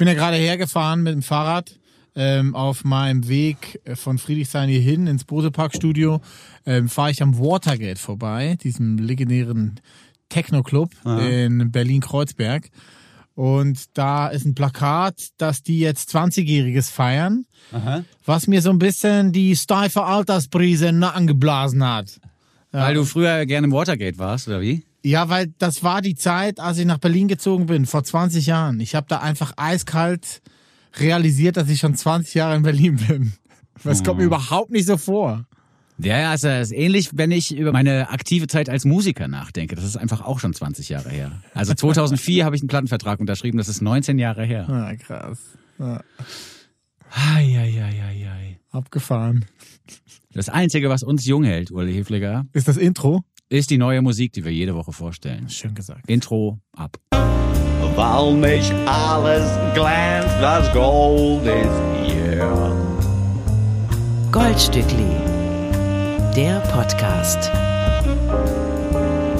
bin ja gerade hergefahren mit dem Fahrrad ähm, auf meinem Weg von Friedrichshain hier hin ins Bosepark-Studio. Ähm, Fahre ich am Watergate vorbei, diesem legendären Techno-Club in Berlin-Kreuzberg. Und da ist ein Plakat, dass die jetzt 20-Jähriges feiern, was mir so ein bisschen die steife Altersprise in den Nacken geblasen hat. Weil du früher gerne im Watergate warst, oder wie? Ja, weil das war die Zeit, als ich nach Berlin gezogen bin, vor 20 Jahren. Ich habe da einfach eiskalt realisiert, dass ich schon 20 Jahre in Berlin bin. Das kommt mir überhaupt nicht so vor. Ja, ja, also es ist ähnlich, wenn ich über meine aktive Zeit als Musiker nachdenke. Das ist einfach auch schon 20 Jahre her. Also 2004 habe ich einen Plattenvertrag unterschrieben, das ist 19 Jahre her. Ah, krass. Ja, Eieieiei. abgefahren. Das Einzige, was uns jung hält, Uli Hefliger, Ist das Intro? Ist die neue Musik, die wir jede Woche vorstellen. Schön gesagt. Intro ab. Weil nicht alles glänzt, das Gold ist hier. Goldstückli, der Podcast.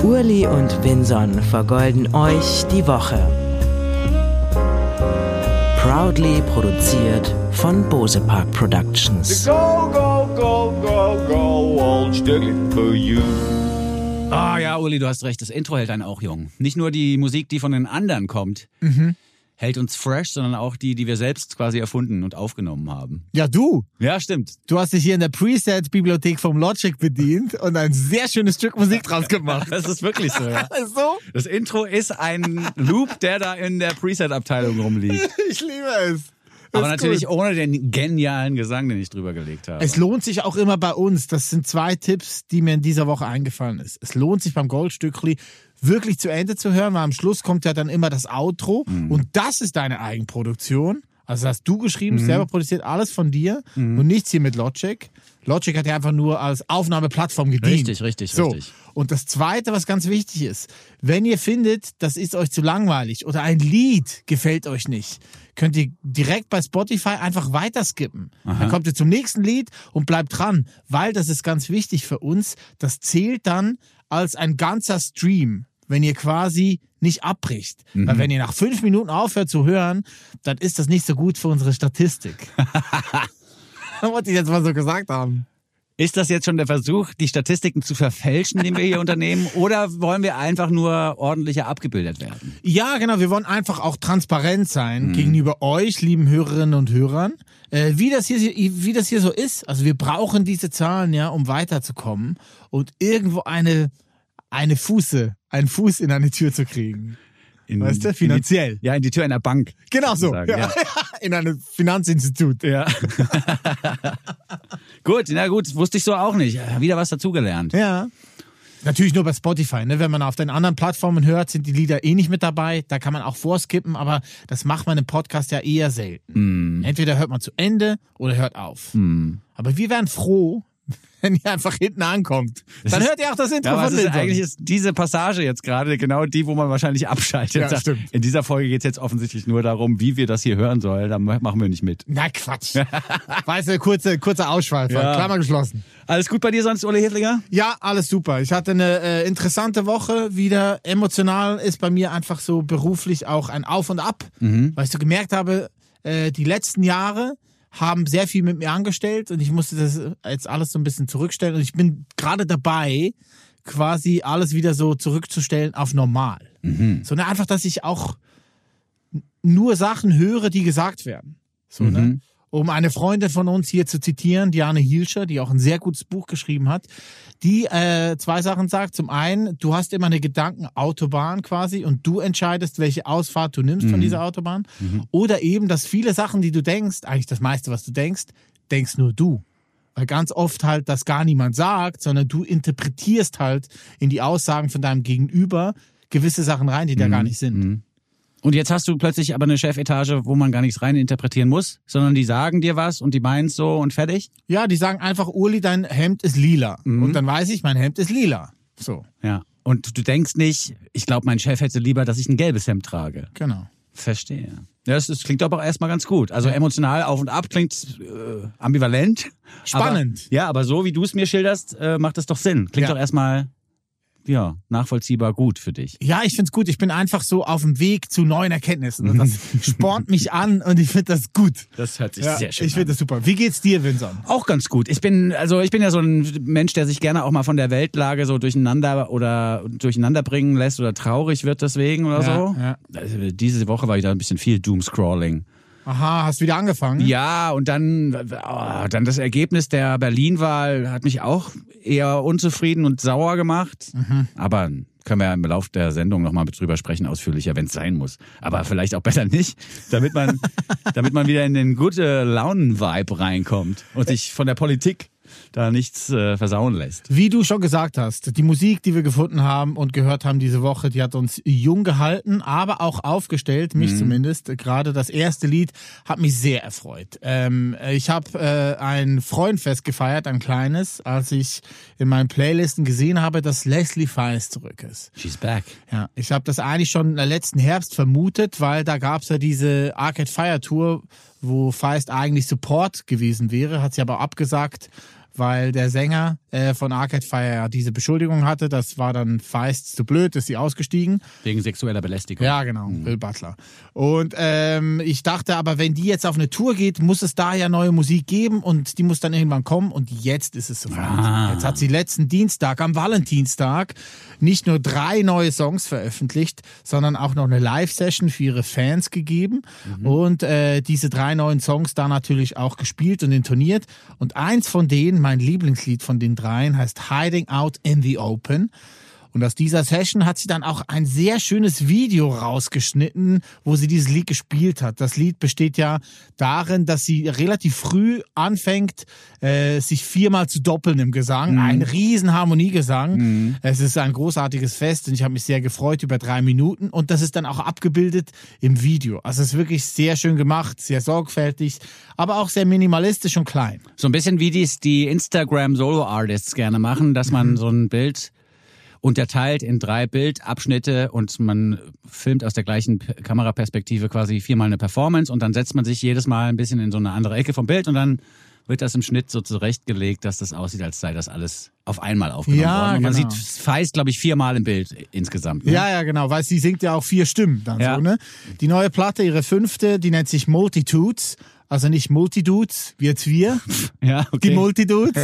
Urli und Vinson vergolden euch die Woche. Proudly produziert von Bose Park Productions. Go, go, go, go, go, old Stückchen for you. Ah ja, Uli, du hast recht, das Intro hält einen auch jung. Nicht nur die Musik, die von den anderen kommt, hält uns fresh, sondern auch die, die wir selbst quasi erfunden und aufgenommen haben. Ja, du. Ja, stimmt. Du hast dich hier in der Preset-Bibliothek vom Logic bedient und ein sehr schönes Stück Musik draus gemacht. Das ist wirklich so, ja. So? Das Intro ist ein Loop, der da in der Preset-Abteilung rumliegt. Ich liebe es. Aber natürlich gut. ohne den genialen Gesang, den ich drüber gelegt habe. Es lohnt sich auch immer bei uns. Das sind zwei Tipps, die mir in dieser Woche eingefallen ist. Es lohnt sich beim Goldstückli wirklich zu Ende zu hören, weil am Schluss kommt ja dann immer das Outro und das ist deine Eigenproduktion. Also das hast du geschrieben, selber produziert, alles von dir und nichts hier mit Logic. Logic hat ja einfach nur als Aufnahmeplattform gedient. Richtig, richtig, so. richtig. Und das Zweite, was ganz wichtig ist, wenn ihr findet, das ist euch zu langweilig oder ein Lied gefällt euch nicht, könnt ihr direkt bei Spotify einfach weiterskippen. Dann kommt ihr zum nächsten Lied und bleibt dran, weil das ist ganz wichtig für uns. Das zählt dann als ein ganzer Stream, wenn ihr quasi nicht abbricht. Weil wenn ihr nach fünf Minuten aufhört zu hören, dann ist das nicht so gut für unsere Statistik. Wollte ich jetzt mal so gesagt haben. Ist das jetzt schon der Versuch, die Statistiken zu verfälschen, den wir hier unternehmen? Oder wollen wir einfach nur ordentlicher abgebildet werden? Ja, genau. Wir wollen einfach auch transparent sein gegenüber euch, lieben Hörerinnen und Hörern, äh, wie das hier, wie das hier so ist. Also wir brauchen diese Zahlen ja, um weiterzukommen und irgendwo eine eine Fuße, einen Fuß in eine Tür zu kriegen. In, Weißt du, finanziell. In die, ja, in die Tür einer Bank. Genau so. sozusagen, Ja. In einem Finanzinstitut. Ja. gut, na gut, wusste ich so auch nicht. Wieder was dazugelernt. Ja. Natürlich nur bei Spotify. Ne? Wenn man auf den anderen Plattformen hört, sind die Lieder eh nicht mit dabei. Da kann man auch vorskippen, aber das macht man im Podcast ja eher selten. Entweder hört man zu Ende oder hört auf. Aber wir wären froh, wenn ihr einfach hinten ankommt. Dann hört ihr auch das Intro Ja, von ist eigentlich ist diese Passage jetzt gerade genau die, wo man wahrscheinlich abschaltet. Ja, stimmt. In dieser Folge geht es jetzt offensichtlich nur darum, wie wir das hier hören sollen. Da machen wir nicht mit. Na Quatsch. weißt du, kurze, kurzer Ausschweifer. Ja. Klammer geschlossen. Alles gut bei dir sonst, Uli Hitlinger? Ja, alles super. Ich hatte eine äh, interessante Woche. Wieder emotional ist bei mir einfach so beruflich auch ein Auf und Ab, weil ich so gemerkt habe, äh, die letzten Jahre haben sehr viel mit mir angestellt und ich musste das jetzt alles so ein bisschen zurückstellen und ich bin gerade dabei, quasi alles wieder so zurückzustellen auf normal. Sondern einfach, dass ich auch nur Sachen höre, die gesagt werden. So, ne? Um eine Freundin von uns hier zu zitieren, Diane Hielscher, die auch ein sehr gutes Buch geschrieben hat, die äh, zwei Sachen sagt. Zum einen, du hast immer eine Gedankenautobahn quasi und du entscheidest, welche Ausfahrt du nimmst von dieser Autobahn. Oder eben, dass viele Sachen, die du denkst, eigentlich das meiste, was du denkst, denkst nur du. Weil ganz oft halt das gar niemand sagt, sondern du interpretierst halt in die Aussagen von deinem Gegenüber gewisse Sachen rein, die da gar nicht sind. Und jetzt hast du plötzlich aber eine Chefetage, wo man gar nichts rein interpretieren muss, sondern die sagen dir was und die meinen so und fertig. Ja, die sagen einfach, Uli, dein Hemd ist lila. Und dann weiß ich, mein Hemd ist lila. So, Ja. Und du denkst nicht, ich glaube, mein Chef hätte lieber, dass ich ein gelbes Hemd trage. genau. Verstehe. Ja, das, das klingt aber auch erstmal ganz gut. Also emotional auf und ab klingt äh, ambivalent. Spannend. Aber, ja, aber so wie du es mir schilderst, äh, macht es doch Sinn. Klingt Ja. doch erstmal ja, nachvollziehbar gut für dich. Ja, ich find's gut. Ich bin einfach so auf dem Weg zu neuen Erkenntnissen. Und das spornt mich an und ich finde das gut. Das hört sich Ja, sehr schön ich finde das super. Wie geht's dir, Vincent? Auch ganz gut. Ich bin, also ich bin ja so ein Mensch, der sich gerne auch mal von der Weltlage so durcheinander oder durcheinander bringen lässt oder traurig wird deswegen oder Ja, so. ja. Also diese Woche war wieder ein bisschen viel Doomscrolling. Aha, hast wieder angefangen? Ja, und dann, oh, dann das Ergebnis der Berlin-Wahl hat mich auch eher unzufrieden und sauer gemacht. Mhm. Aber können wir ja im Lauf der Sendung nochmal drüber sprechen, ausführlicher, wenn es sein muss. Aber vielleicht auch besser nicht, damit man, damit man wieder in den gute Launen-Vibe reinkommt und sich von der Politik da nichts äh, versauen lässt. Wie du schon gesagt hast, die Musik, die wir gefunden haben und gehört haben diese Woche, die hat uns jung gehalten, aber auch aufgestellt, mich zumindest. Gerade das erste Lied hat mich sehr erfreut. Ähm, ich habe äh, ein Freundfest gefeiert, ein kleines, als ich in meinen Playlisten gesehen habe, dass Leslie Feist zurück ist. She's back. Ja, ich habe das eigentlich schon letzten Herbst vermutet, weil da gab's ja diese Arcade Fire Tour, wo Feist eigentlich Support gewesen wäre, hat sie aber abgesagt, weil der Sänger äh, von Arcade Fire diese Beschuldigung hatte. Das war dann Feist zu blöd, ist sie ausgestiegen. Wegen sexueller Belästigung. Ja, genau, Will Butler. Und ähm, ich dachte aber, wenn die jetzt auf eine Tour geht, muss es da ja neue Musik geben und die muss dann irgendwann kommen und jetzt ist es soweit. Ah. Jetzt hat sie letzten Dienstag, am Valentinstag, nicht nur drei neue Songs veröffentlicht, sondern auch noch eine Live-Session für ihre Fans gegeben und äh, diese drei neuen Songs da natürlich auch gespielt und intoniert. Und eins von denen, mein Lieblingslied von den dreien, heißt Hiding Out in the Open. Und aus dieser Session hat sie dann auch ein sehr schönes Video rausgeschnitten, wo sie dieses Lied gespielt hat. Das Lied besteht ja darin, dass sie relativ früh anfängt, äh, sich viermal zu doppeln im Gesang. Ein riesen Harmoniegesang. Es ist ein großartiges Fest und ich habe mich sehr gefreut über drei Minuten. Und das ist dann auch abgebildet im Video. Also es ist wirklich sehr schön gemacht, sehr sorgfältig, aber auch sehr minimalistisch und klein. So ein bisschen wie dies die Instagram Solo Artists gerne machen, dass man so ein Bild unterteilt in drei Bildabschnitte und man filmt aus der gleichen Kameraperspektive quasi viermal eine Performance und dann setzt man sich jedes Mal ein bisschen in so eine andere Ecke vom Bild und dann wird das im Schnitt so zurechtgelegt, dass das aussieht, als sei das alles auf einmal aufgenommen Ja, worden. Und man genau. sieht Feist, glaube ich, viermal im Bild insgesamt. Ne? Ja, ja, genau, weil sie singt ja auch vier Stimmen dann Ja. so, ne? Die neue Platte, ihre fünfte, die nennt sich Multitudes. Also nicht Multidudes, wie jetzt wir, ja okay. die Multidudes.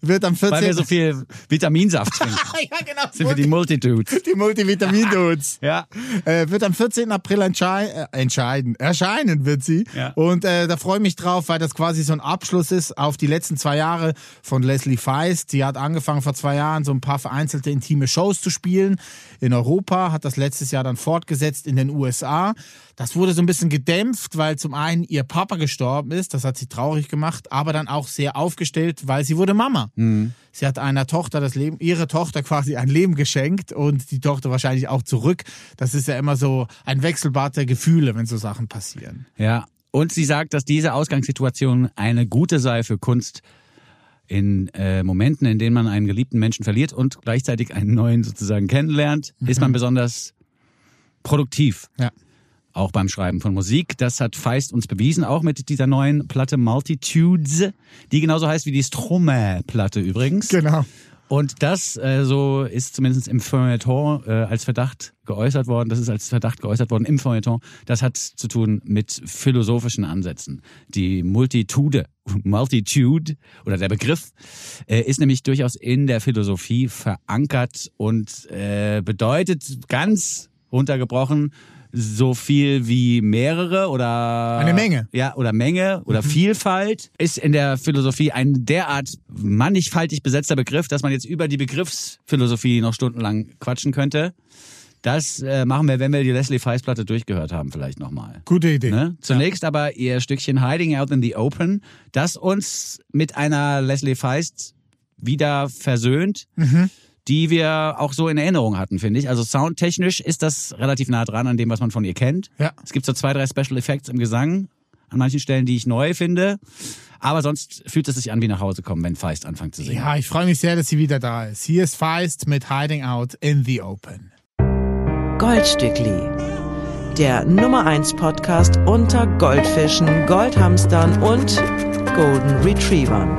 Wird am 14. Weil wir so viel Vitaminsaft trinken. ja, genau. Sind wir die Multitudes. die Multivitamin-Dudes. Ja. Äh, wird am 14. April entschei äh, entscheiden. Erscheinen wird sie. Ja. Und äh, da freue ich mich drauf, weil das quasi so ein Abschluss ist auf die letzten zwei Jahre von Leslie Feist. Sie hat angefangen vor zwei Jahren so ein paar vereinzelte intime Shows zu spielen in Europa, hat das letztes Jahr dann fortgesetzt in den USA. Das wurde so ein bisschen gedämpft, weil zum einen ihr Papa gestorben ist, das hat sie traurig gemacht, aber dann auch sehr aufgestellt, weil sie wurde Mama. Sie hat einer Tochter das Leben, ihre Tochter quasi ein Leben geschenkt und die Tochter wahrscheinlich auch zurück. Das ist ja immer so ein Wechselbad der Gefühle, wenn so Sachen passieren. Ja. Und sie sagt, dass diese Ausgangssituation eine gute sei für Kunst in äh, Momenten, in denen man einen geliebten Menschen verliert und gleichzeitig einen neuen sozusagen kennenlernt, ist man besonders produktiv. Ja. Auch beim Schreiben von Musik. Das hat Feist uns bewiesen, auch mit dieser neuen Platte Multitudes, die genauso heißt wie die Stromae-Platte übrigens. Genau. Und das, äh, so ist zumindest im Feuilleton äh, als Verdacht geäußert worden, das ist als Verdacht geäußert worden im Feuilleton, das hat zu tun mit philosophischen Ansätzen. Die Multitude, Multitude oder der Begriff äh, ist nämlich durchaus in der Philosophie verankert und äh, bedeutet ganz runtergebrochen so viel wie mehrere oder Eine Menge. ja, oder Menge oder Vielfalt ist in der Philosophie ein derart mannigfaltig besetzter Begriff, dass man jetzt über die Begriffsphilosophie noch stundenlang quatschen könnte. Das äh, machen wir, wenn wir die Leslie Feist Platte durchgehört haben, vielleicht nochmal. Gute Idee. Ne? Zunächst aber ihr Stückchen Hiding Out in the Open, das uns mit einer Leslie Feist wieder versöhnt, die wir auch so in Erinnerung hatten, finde ich. Also soundtechnisch ist das relativ nah dran an dem, was man von ihr kennt. Ja. Es gibt so zwei, drei Special Effects im Gesang, an manchen Stellen, die ich neu finde. Aber sonst fühlt es sich an wie nach Hause kommen, wenn Feist anfängt zu singen. Ja, ich freue mich sehr, dass sie wieder da ist. Hier ist Feist mit Hiding Out in the Open. Goldstückli. Der Nummer 1 Podcast unter Goldfischen, Goldhamstern und Golden Retrievern.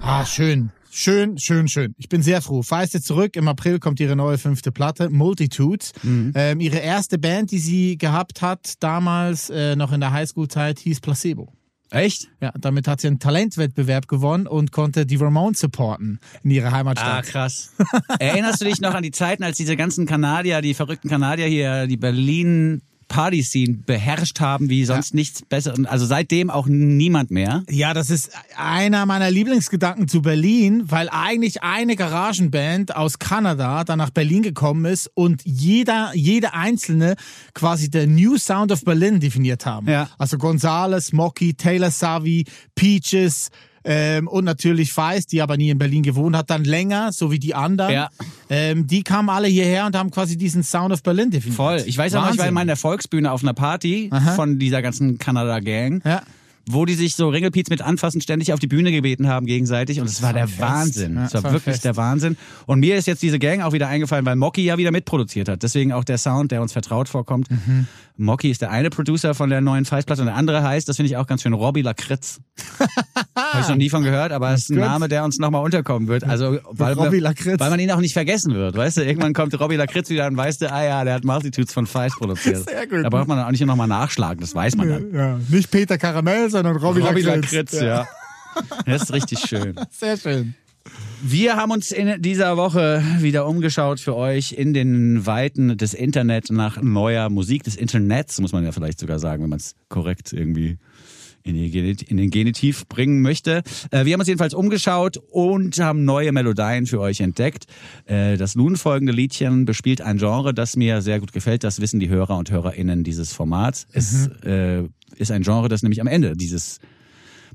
Ah, schön. Schön, schön, schön. Ich bin sehr froh. Feiste zurück. Im April kommt ihre neue fünfte Platte, Multitudes. Mhm. Ähm, ihre erste Band, die sie gehabt hat, damals äh, noch in der Highschool-Zeit, hieß Placebo. Echt? Ja, damit hat sie einen Talentwettbewerb gewonnen und konnte die Ramones supporten in ihrer Ah, Heimatstadt. krass. Erinnerst du dich noch an die Zeiten, als diese ganzen Kanadier, die verrückten Kanadier hier, die Berlin Party-Scene beherrscht haben wie sonst nichts Besseres? Also seitdem auch niemand mehr. Ja, das ist einer meiner Lieblingsgedanken zu Berlin, weil eigentlich eine Garagenband aus Kanada dann nach Berlin gekommen ist und jeder, jede einzelne quasi der New Sound of Berlin definiert haben. Ja. Also Gonzales, Mocky, Taylor Savi, Peaches, ähm, und natürlich Feist, die aber nie in Berlin gewohnt hat, dann länger, so wie die anderen. Ja. Ähm, die kamen alle hierher und haben quasi diesen Sound of Berlin definiert. Voll. Ich weiß auch noch, ich war in der Volksbühne auf einer Party von dieser ganzen Kanada-Gang. Ja. Wo die sich so Ringelpiez mit Anfassen ständig auf die Bühne gebeten haben gegenseitig und es war der Fest. Wahnsinn. Ja, es war das war wirklich Fest. der Wahnsinn. Und mir ist jetzt diese Gang auch wieder eingefallen, weil Mocky ja wieder mitproduziert hat. Deswegen auch der Sound, der uns vertraut vorkommt. Mhm. Mocky ist der eine Producer von der neuen Feistplatte und der andere heißt, das finde ich auch ganz schön, Robbie Lakritz. Habe ich noch nie von gehört, aber es ist ein Gut. Name, der uns nochmal unterkommen wird. Also weil, Robbie Lakritz. weil man ihn auch nicht vergessen wird. Weißt du, irgendwann kommt Robbie Lakritz wieder und weißt du, ah ja, der hat Multitudes von Feist produziert. Sehr gut. Da braucht man auch nicht nochmal nachschlagen, das weiß man dann. Ja, nicht Peter Karamell, sondern Robbie, Robbie Lakritz. Lakritz, ja. Das ist richtig schön. Sehr schön. Wir haben uns in dieser Woche wieder umgeschaut für euch in den Weiten des Internet nach neuer Musik, des Internets, muss man ja vielleicht sogar sagen, wenn man es korrekt irgendwie in, den Genitiv bringen möchte. Äh, Wir haben uns jedenfalls umgeschaut und haben neue Melodien für euch entdeckt. Äh, Das nun folgende Liedchen bespielt ein Genre, das mir sehr gut gefällt. Das wissen die Hörer und Hörerinnen dieses Formats. Es äh, ist ein Genre, das nämlich am Ende dieses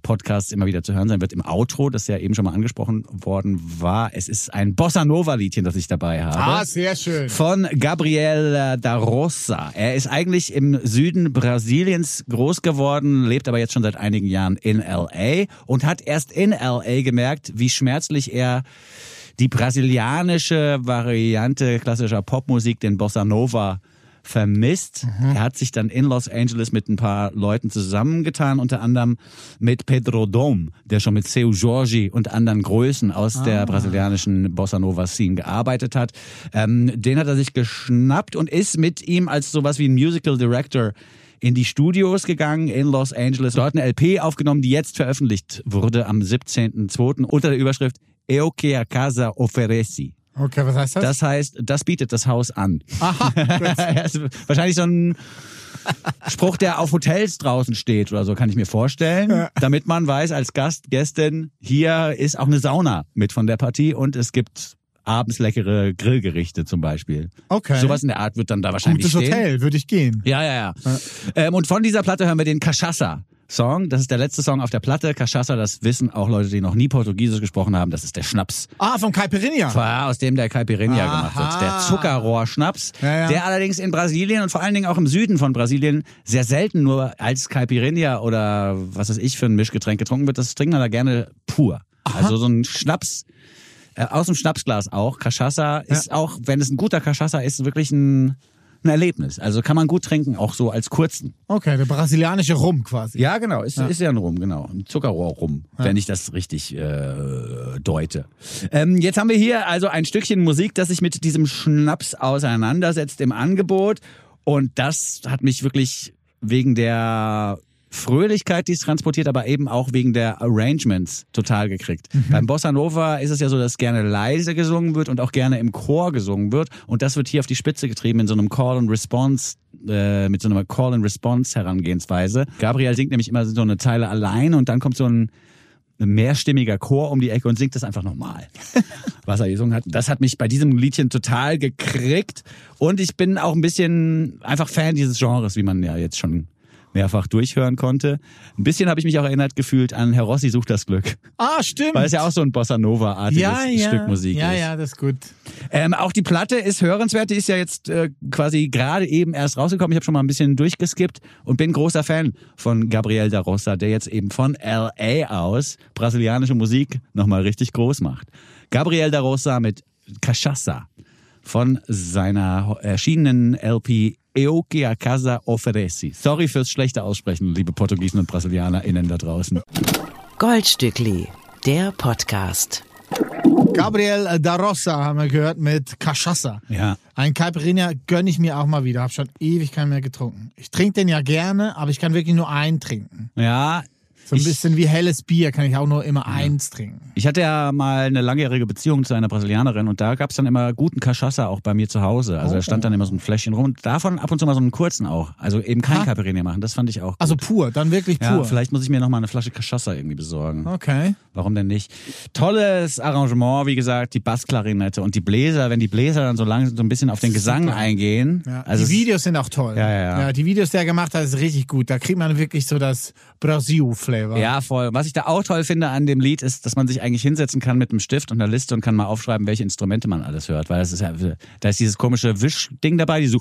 Podcasts immer wieder zu hören sein wird im Outro, das ja eben schon mal angesprochen worden war. Es ist ein Bossa Nova Liedchen, das ich dabei habe. Ah, sehr schön. Von Gabriel da Rosa. Er ist eigentlich im Süden Brasiliens groß geworden, lebt aber jetzt schon seit einigen Jahren in LA und hat erst in LA gemerkt, wie schmerzlich er die brasilianische Variante klassischer Popmusik, den Bossa Nova, vermisst. Er hat sich dann in Los Angeles mit ein paar Leuten zusammengetan, unter anderem mit Pedro Dom, der schon mit Seu Jorge und anderen Größen aus der brasilianischen Bossa Nova Scene gearbeitet hat. Ähm, den hat er sich geschnappt und ist mit ihm als sowas wie ein Musical Director in die Studios gegangen in Los Angeles. Dort eine LP aufgenommen, die jetzt veröffentlicht wurde am 17.02. unter der Überschrift Eu que a casa ofereci. Okay, was heißt das? Das heißt, das bietet das Haus an. Aha, wahrscheinlich so ein Spruch, der auf Hotels draußen steht oder so, kann ich mir vorstellen. Damit man weiß, als Gast, Gästin, hier ist auch eine Sauna mit von der Partie und es gibt abends leckere Grillgerichte zum Beispiel. Okay. Sowas in der Art wird dann da wahrscheinlich Gutes stehen. Hotel, würde ich gehen. Ja, ja, ja. Ähm, und von dieser Platte hören wir den Cachaça. Song, das ist der letzte Song auf der Platte. Cachaça, das wissen auch Leute, die noch nie Portugiesisch gesprochen haben. Das ist der Schnaps, Ah, vom Caipirinha. ja, aus dem der Caipirinha Aha. gemacht wird. Der Zuckerrohrschnaps, Ja, ja. der allerdings in Brasilien und vor allen Dingen auch im Süden von Brasilien sehr selten nur als Caipirinha oder was weiß ich für ein Mischgetränk getrunken wird. Das trinken wir da gerne pur. Also so ein Schnaps, äh, aus dem Schnapsglas auch. Cachaça ist auch, wenn es ein guter Cachaça ist, wirklich ein, ein Erlebnis. Also kann man gut trinken, auch so als kurzen. Okay, der brasilianische Rum quasi. Ja, genau. Ist ja, ist ja ein Rum, genau. Ein Zuckerrohr-Rum, wenn ich das richtig äh, deute. Ähm, jetzt haben wir hier also ein Stückchen Musik, das sich mit diesem Schnaps auseinandersetzt im Angebot. Und das hat mich wirklich wegen der Fröhlichkeit, die es transportiert, aber eben auch wegen der Arrangements total gekriegt. Beim Bossa Nova ist es ja so, dass gerne leise gesungen wird und auch gerne im Chor gesungen wird. Und das wird hier auf die Spitze getrieben in so einem Call and Response, äh, mit so einer Call and Response Herangehensweise. Gabriel singt nämlich immer so eine Zeile allein und dann kommt so ein mehrstimmiger Chor um die Ecke und singt das einfach nochmal, was er gesungen hat. Das hat mich bei diesem Liedchen total gekriegt und ich bin auch ein bisschen einfach Fan dieses Genres, wie man ja jetzt schon mehrfach durchhören konnte. Ein bisschen habe ich mich auch erinnert gefühlt an Herr Rossi sucht das Glück, Ah, stimmt. weil es ja auch so ein Bossa Nova-artiges ja, ja. Stück Musik ja, ist. ja, das ist gut. Ähm, auch die Platte ist hörenswert, die ist ja jetzt äh, quasi gerade eben erst rausgekommen. Ich habe schon mal ein bisschen durchgeskippt und bin großer Fan von Gabriel da Rosa, der jetzt eben von LA aus brasilianische Musik nochmal richtig groß macht. Gabriel da Rosa mit Cachaça von seiner erschienenen LP Eu que a casa ofereci. Sorry fürs schlechte Aussprechen, liebe Portugiesen und BrasilianerInnen da draußen. Goldstückli, der Podcast. Gabriel da Rossa haben wir gehört mit Cachaça. Ja. Ein Caipirinha gönne ich mir auch mal wieder. Hab schon ewig keinen mehr getrunken. Ich trinke den ja gerne, aber ich kann wirklich nur einen trinken. Ja. So ein Ich- bisschen wie helles Bier kann ich auch nur immer eins trinken. Ich hatte ja mal eine langjährige Beziehung zu einer Brasilianerin und da gab's dann immer guten Cachaça auch bei mir zu Hause. Also da stand dann immer so ein Fläschchen rum und davon ab und zu mal so einen kurzen auch. Also eben kein. Caipirinha machen, das fand ich auch. Also pur, dann wirklich ja, pur. vielleicht muss ich mir noch mal eine Flasche Cachaça irgendwie besorgen. Okay. Warum denn nicht? Tolles Arrangement, wie gesagt, die Bassklarinette und die Bläser, wenn die Bläser dann so langsam so ein bisschen auf den Gesang Super. eingehen. Ja. Also die Videos sind auch toll. Ja, ja, ja. die Videos, die er gemacht hat, ist richtig gut. Da kriegt man wirklich so das Brasil-Flavor. Ja, voll. Was ich da auch toll finde an dem Lied ist, dass man sich eigentlich hinsetzen kann mit einem Stift und einer Liste und kann mal aufschreiben, welche Instrumente man alles hört, weil das ist ja, da ist dieses komische Wischding dabei, die so,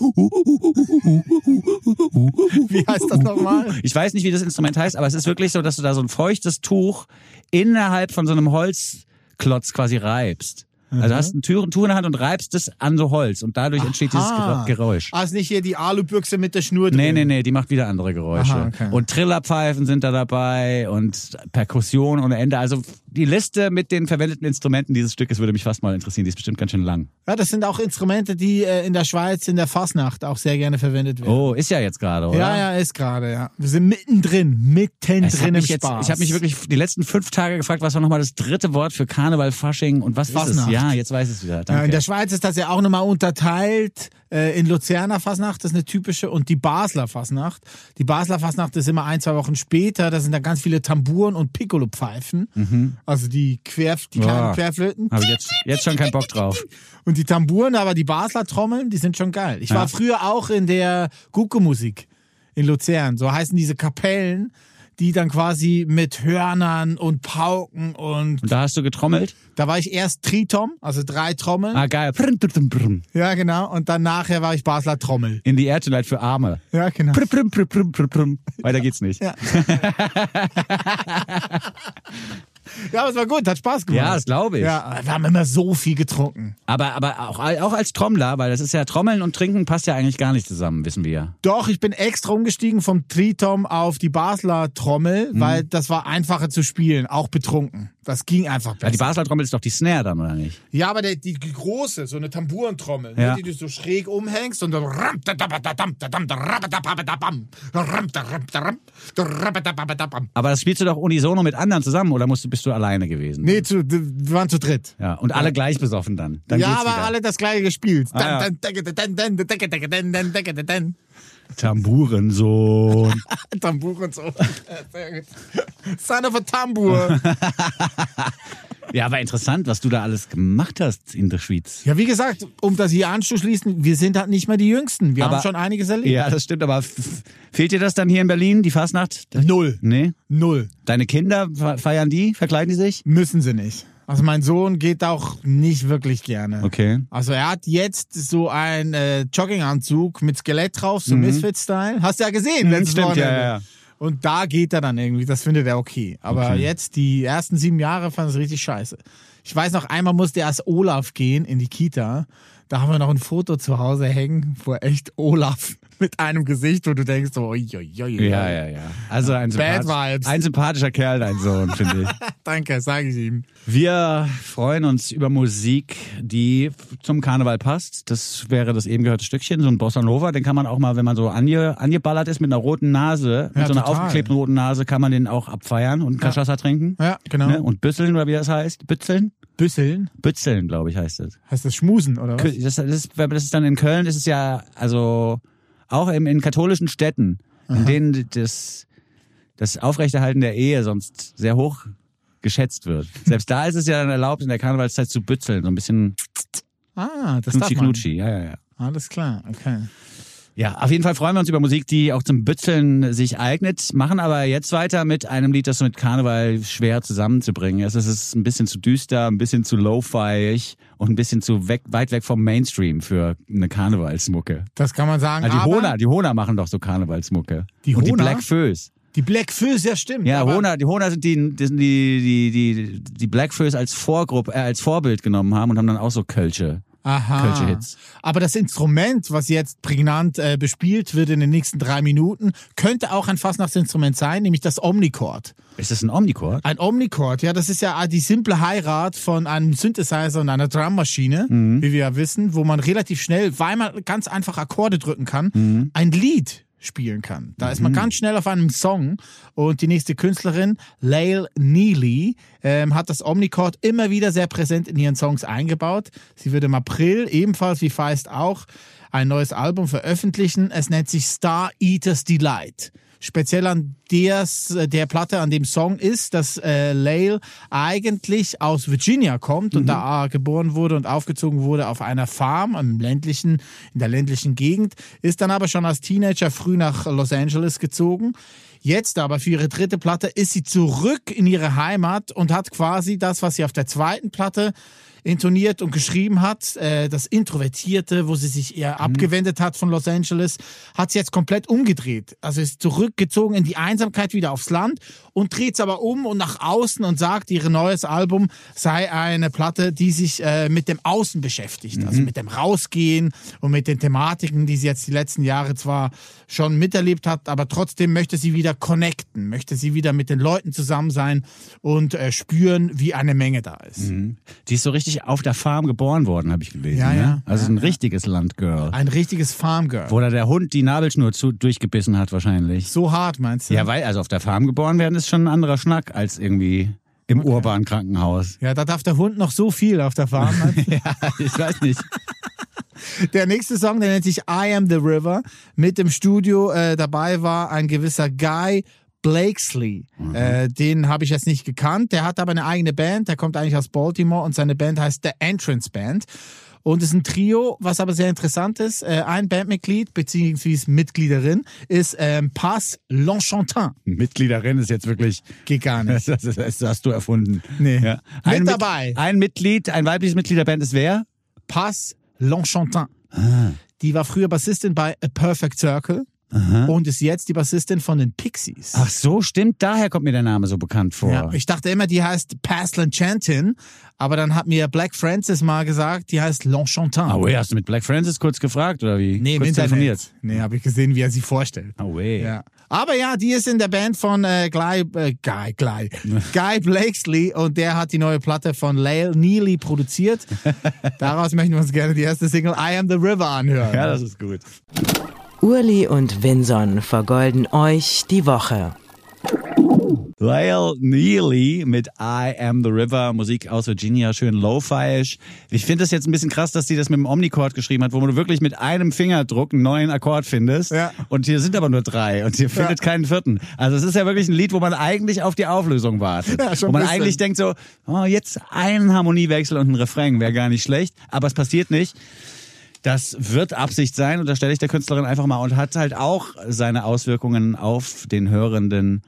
Wie heißt das nochmal? ich weiß nicht, wie das Instrument heißt, aber es ist wirklich so, dass du da so ein feuchtes Tuch innerhalb von so einem Holzklotz quasi reibst. Also du hast ein Tür- Tuch in der Hand und reibst es an so Holz und dadurch entsteht dieses Aha. Ger- Geräusch. Ah, ist nicht hier die Alubüchse mit der Schnur drin. Nee, nee, nee, die macht wieder andere Geräusche. Aha, okay. Und Trillerpfeifen sind da dabei und Perkussion ohne Ende. Also die Liste mit den verwendeten Instrumenten dieses Stückes würde mich fast mal interessieren. Die ist bestimmt ganz schön lang. Ja, das sind auch Instrumente, die äh, in der Schweiz in der Fasnacht auch sehr gerne verwendet werden. Oh, ist ja jetzt gerade, oder? Ja, ja, ist gerade, ja. Wir sind mittendrin, mittendrin Es im jetzt, Spaß. ich habe mich wirklich die letzten fünf Tage gefragt, was war nochmal das dritte Wort für Karneval, Fasching und was ist Fasnacht. es? Ja, jetzt weiß ich es wieder. Ja, Danke. in der Schweiz ist das ja auch nochmal unterteilt. Äh, in Luzerner Fasnacht, das ist eine typische, und die Basler Fasnacht. Die Basler Fasnacht ist immer ein, zwei Wochen später. Da sind da ganz viele Tamburen und Piccolo-Pfeifen. Also die, Quer, die kleinen Boah. Querflöten. habe jetzt, jetzt schon keinen Bock drauf. Und die Tamburen, aber die Basler Trommeln, die sind schon geil. Ich war Ja. früher auch in der Gucke-Musik in Luzern. So heißen diese Kapellen, die dann quasi mit Hörnern und Pauken und Und da hast du getrommelt? da war ich erst Tritom, also drei Trommeln. Ah, geil. Prrm, prrm, prrm. Ja, genau. Und dann nachher war ich Basler Trommel. In die Tonight für Arme. Ja, genau. Weiter geht's nicht. Ja. Ja, aber es war gut, hat Spaß gemacht. Ja, das glaube ich. Ja, wir haben immer so viel getrunken. Aber, aber auch, auch als Trommler, weil das ist ja Trommeln und Trinken passt ja eigentlich gar nicht zusammen, wissen wir. Doch, ich bin extra umgestiegen vom Tritom auf die Basler Trommel, Mhm. weil das war einfacher zu spielen, auch betrunken. Das ging einfach Ja, die besser. Basler Trommel ist doch die Snare dann, oder nicht? Ja, aber der, die große, so eine Tamburentrommel, ne, Ja. die du so schräg umhängst und dann Aber das spielst du doch unisono mit anderen zusammen oder musst du, bist du alleine gewesen? Nee, zu, wir waren zu dritt. Ja, und alle gleich besoffen dann. dann ja, aber wieder. alle das gleiche gespielt. Ah, ja. Tamburensohn. Tambur und so. Sehr gut. Son of a Tambur. Ja, aber interessant, was du da alles gemacht hast in der Schweiz. Ja, wie gesagt, um das hier anzuschließen, wir sind halt nicht mehr die Jüngsten. Wir Aber- haben schon einiges erlebt. Ja, das stimmt, aber fehlt dir das dann hier in Berlin, die Fastnacht? Null. Nee? Null. Deine Kinder fe- feiern die? Verkleiden die sich? Müssen sie nicht. Also mein Sohn geht auch nicht wirklich gerne. Okay. Also er hat jetzt so einen äh, Jogginganzug mit Skelett drauf, so Misfit-Style. Hast du ja gesehen, letztes Mhm. stimmt, Wochenende. ja, ja. Und da geht er dann irgendwie, das findet er okay. Aber Okay. jetzt, die ersten sieben Jahre fand es richtig scheiße. Ich weiß noch, einmal musste er als Olaf gehen in die Kita. Da haben wir noch ein Foto zu Hause hängen, wo echt Olaf mit einem Gesicht, wo du denkst, so, oi, oi, oi, oi. Ja, ja, ja. Also ein, Bad sympath- Vibes. ein sympathischer Kerl, dein Sohn, finde ich. Danke, sage ich ihm. Wir freuen uns über Musik, die zum Karneval passt. Das wäre das eben gehörte Stückchen, so ein Bossa Nova. Den kann man auch mal, wenn man so ange, angeballert ist mit einer roten Nase, mit Ja, so einer total. aufgeklebten roten Nase, kann man den auch abfeiern und Cachaça trinken. Ja, genau. Ne? Und Büsseln, oder wie das heißt. Bützeln? Büsseln, Bützeln, glaube ich, heißt es. heißt das Schmusen, oder was? Das, das, ist, das ist dann in Köln, ist es ja, also auch in, in katholischen Städten, in denen das, das Aufrechterhalten der Ehe sonst sehr hoch geschätzt wird. Selbst da ist es ja dann erlaubt, in der Karnevalszeit zu bützeln, so ein bisschen Ah, das knutschi knutschi. Ja, ja, ja. Alles klar, okay. Ja, auf jeden Fall freuen wir uns über Musik, die auch zum Bützeln sich eignet, machen aber jetzt weiter mit einem Lied, das mit Karneval schwer zusammenzubringen ist. Es ist ein bisschen zu düster, ein bisschen zu lo-fiig und ein bisschen zu weg, weit weg vom Mainstream für eine Karnevalsmucke. Das kann man sagen. Also die Hona, die Hona machen doch so Karnevalsmucke. Die Und die? Black Föß. Die Black Föß, ja stimmt. Ja, Hona, die Hona sind die, die, die, die, die Black Föß als Vorgruppe, äh, als Vorbild genommen haben und haben dann auch so Kölsche Aha. Kölsche Hits. Aber das Instrument, was jetzt prägnant äh, bespielt wird in den nächsten drei Minuten, könnte auch ein Fastnachtsinstrument sein, nämlich das Omnichord. Ist das ein Omnichord? Ein Omnichord, ja, das ist ja die simple Heirat von einem Synthesizer und einer Drummaschine, wie wir ja wissen, wo man relativ schnell, weil man ganz einfach Akkorde drücken kann, ein Lied spielen kann. Da ist man ganz schnell auf einem Song und die nächste Künstlerin, Lael Neely, ähm, hat das Omnichord immer wieder sehr präsent in ihren Songs eingebaut. Sie wird im April ebenfalls wie Feist auch ein neues Album veröffentlichen. Es nennt sich Star Eaters Delight. Speziell an des, der Platte, an dem Song ist, dass äh, Lael eigentlich aus Virginia kommt und da geboren wurde und aufgezogen wurde auf einer Farm im ländlichen, in der ländlichen Gegend, ist dann aber schon als Teenager früh nach Los Angeles gezogen. Jetzt aber für ihre dritte Platte ist sie zurück in ihre Heimat und hat quasi das, was sie auf der zweiten Platte intoniert und geschrieben hat, äh, das Introvertierte, wo sie sich eher abgewendet hat von Los Angeles, hat sie jetzt komplett umgedreht. Also ist zurückgezogen in die Einsamkeit wieder aufs Land und dreht es aber um und nach außen und sagt, ihr neues Album sei eine Platte, die sich äh, mit dem Außen beschäftigt, also mit dem Rausgehen und mit den Thematiken, die sie jetzt die letzten Jahre zwar schon miterlebt hat, aber trotzdem möchte sie wieder connecten, möchte sie wieder mit den Leuten zusammen sein und äh, spüren, wie eine Menge da ist. Die ist so richtig auf der Farm geboren worden, habe ich gelesen. Ja, ne? ja. Also Ja, ein richtiges Landgirl. Ein richtiges Farmgirl. Wo da der Hund die Nabelschnur zu, durchgebissen hat wahrscheinlich. So hart, meinst du? Ja, weil, also auf der Farm geboren werden ist schon ein anderer Schnack als irgendwie im urbanen Krankenhaus. Ja, da darf der Hund noch so viel auf der Farm. Ja, ich weiß nicht. der nächste Song, der nennt sich I Am the River. Mit im Studio äh, dabei war ein gewisser Guy Blakesley. Äh, den habe ich jetzt nicht gekannt. Der hat aber eine eigene Band. Der kommt eigentlich aus Baltimore und seine Band heißt The Entrance Band. Und es ist ein Trio, was aber sehr interessant ist. Äh, ein Bandmitglied, beziehungsweise Mitgliederin, ist ähm, Paz L'Enchantin. Mitgliederin ist jetzt wirklich. Geht gar nicht. Das, das, das hast du erfunden. Nee. Ja. Mit Ein dabei. Ein Mitglied, ein weibliches Mitglied der Band ist wer? Paz L'Enchantin. Die war früher Bassistin bei A Perfect Circle und ist jetzt die Bassistin von den Pixies. Ach so, stimmt. Daher kommt mir der Name so bekannt vor. Ja, ich dachte immer, die heißt Paz L'Enchantin, aber dann hat mir Black Francis mal gesagt, die heißt L'Enchantin. Oh, weh, hast du mit Black Francis kurz gefragt oder wie? nee, im kurz Internet. telefoniert. Nee, habe ich gesehen, wie er sie vorstellt. Oh, weh. Ja. Aber ja, die ist in der Band von äh, Guy, äh, Guy, Guy, Guy Blakesley und der hat die neue Platte von Lael Neely produziert. Daraus möchten wir uns gerne die erste Single I Am the River anhören. Ja, das ist gut. Urli und Vinson vergolden euch die Woche. Lyle Neely mit I Am the River, Musik aus Virginia, schön lo-fi-isch. Ich finde das jetzt ein bisschen krass, dass die das mit dem Omnichord geschrieben hat, wo du wirklich mit einem Fingerdruck einen neuen Akkord findest. Ja. Und hier sind aber nur drei und hier findet keinen vierten. Also es ist ja wirklich ein Lied, wo man eigentlich auf die Auflösung wartet. Ja, schon wo man eigentlich denkt so, oh, jetzt einen Harmoniewechsel und ein Refrain wäre gar nicht schlecht, aber es passiert nicht. Das wird Absicht sein, unterstelle ich der Künstlerin einfach mal und hat halt auch seine Auswirkungen auf den Hörenden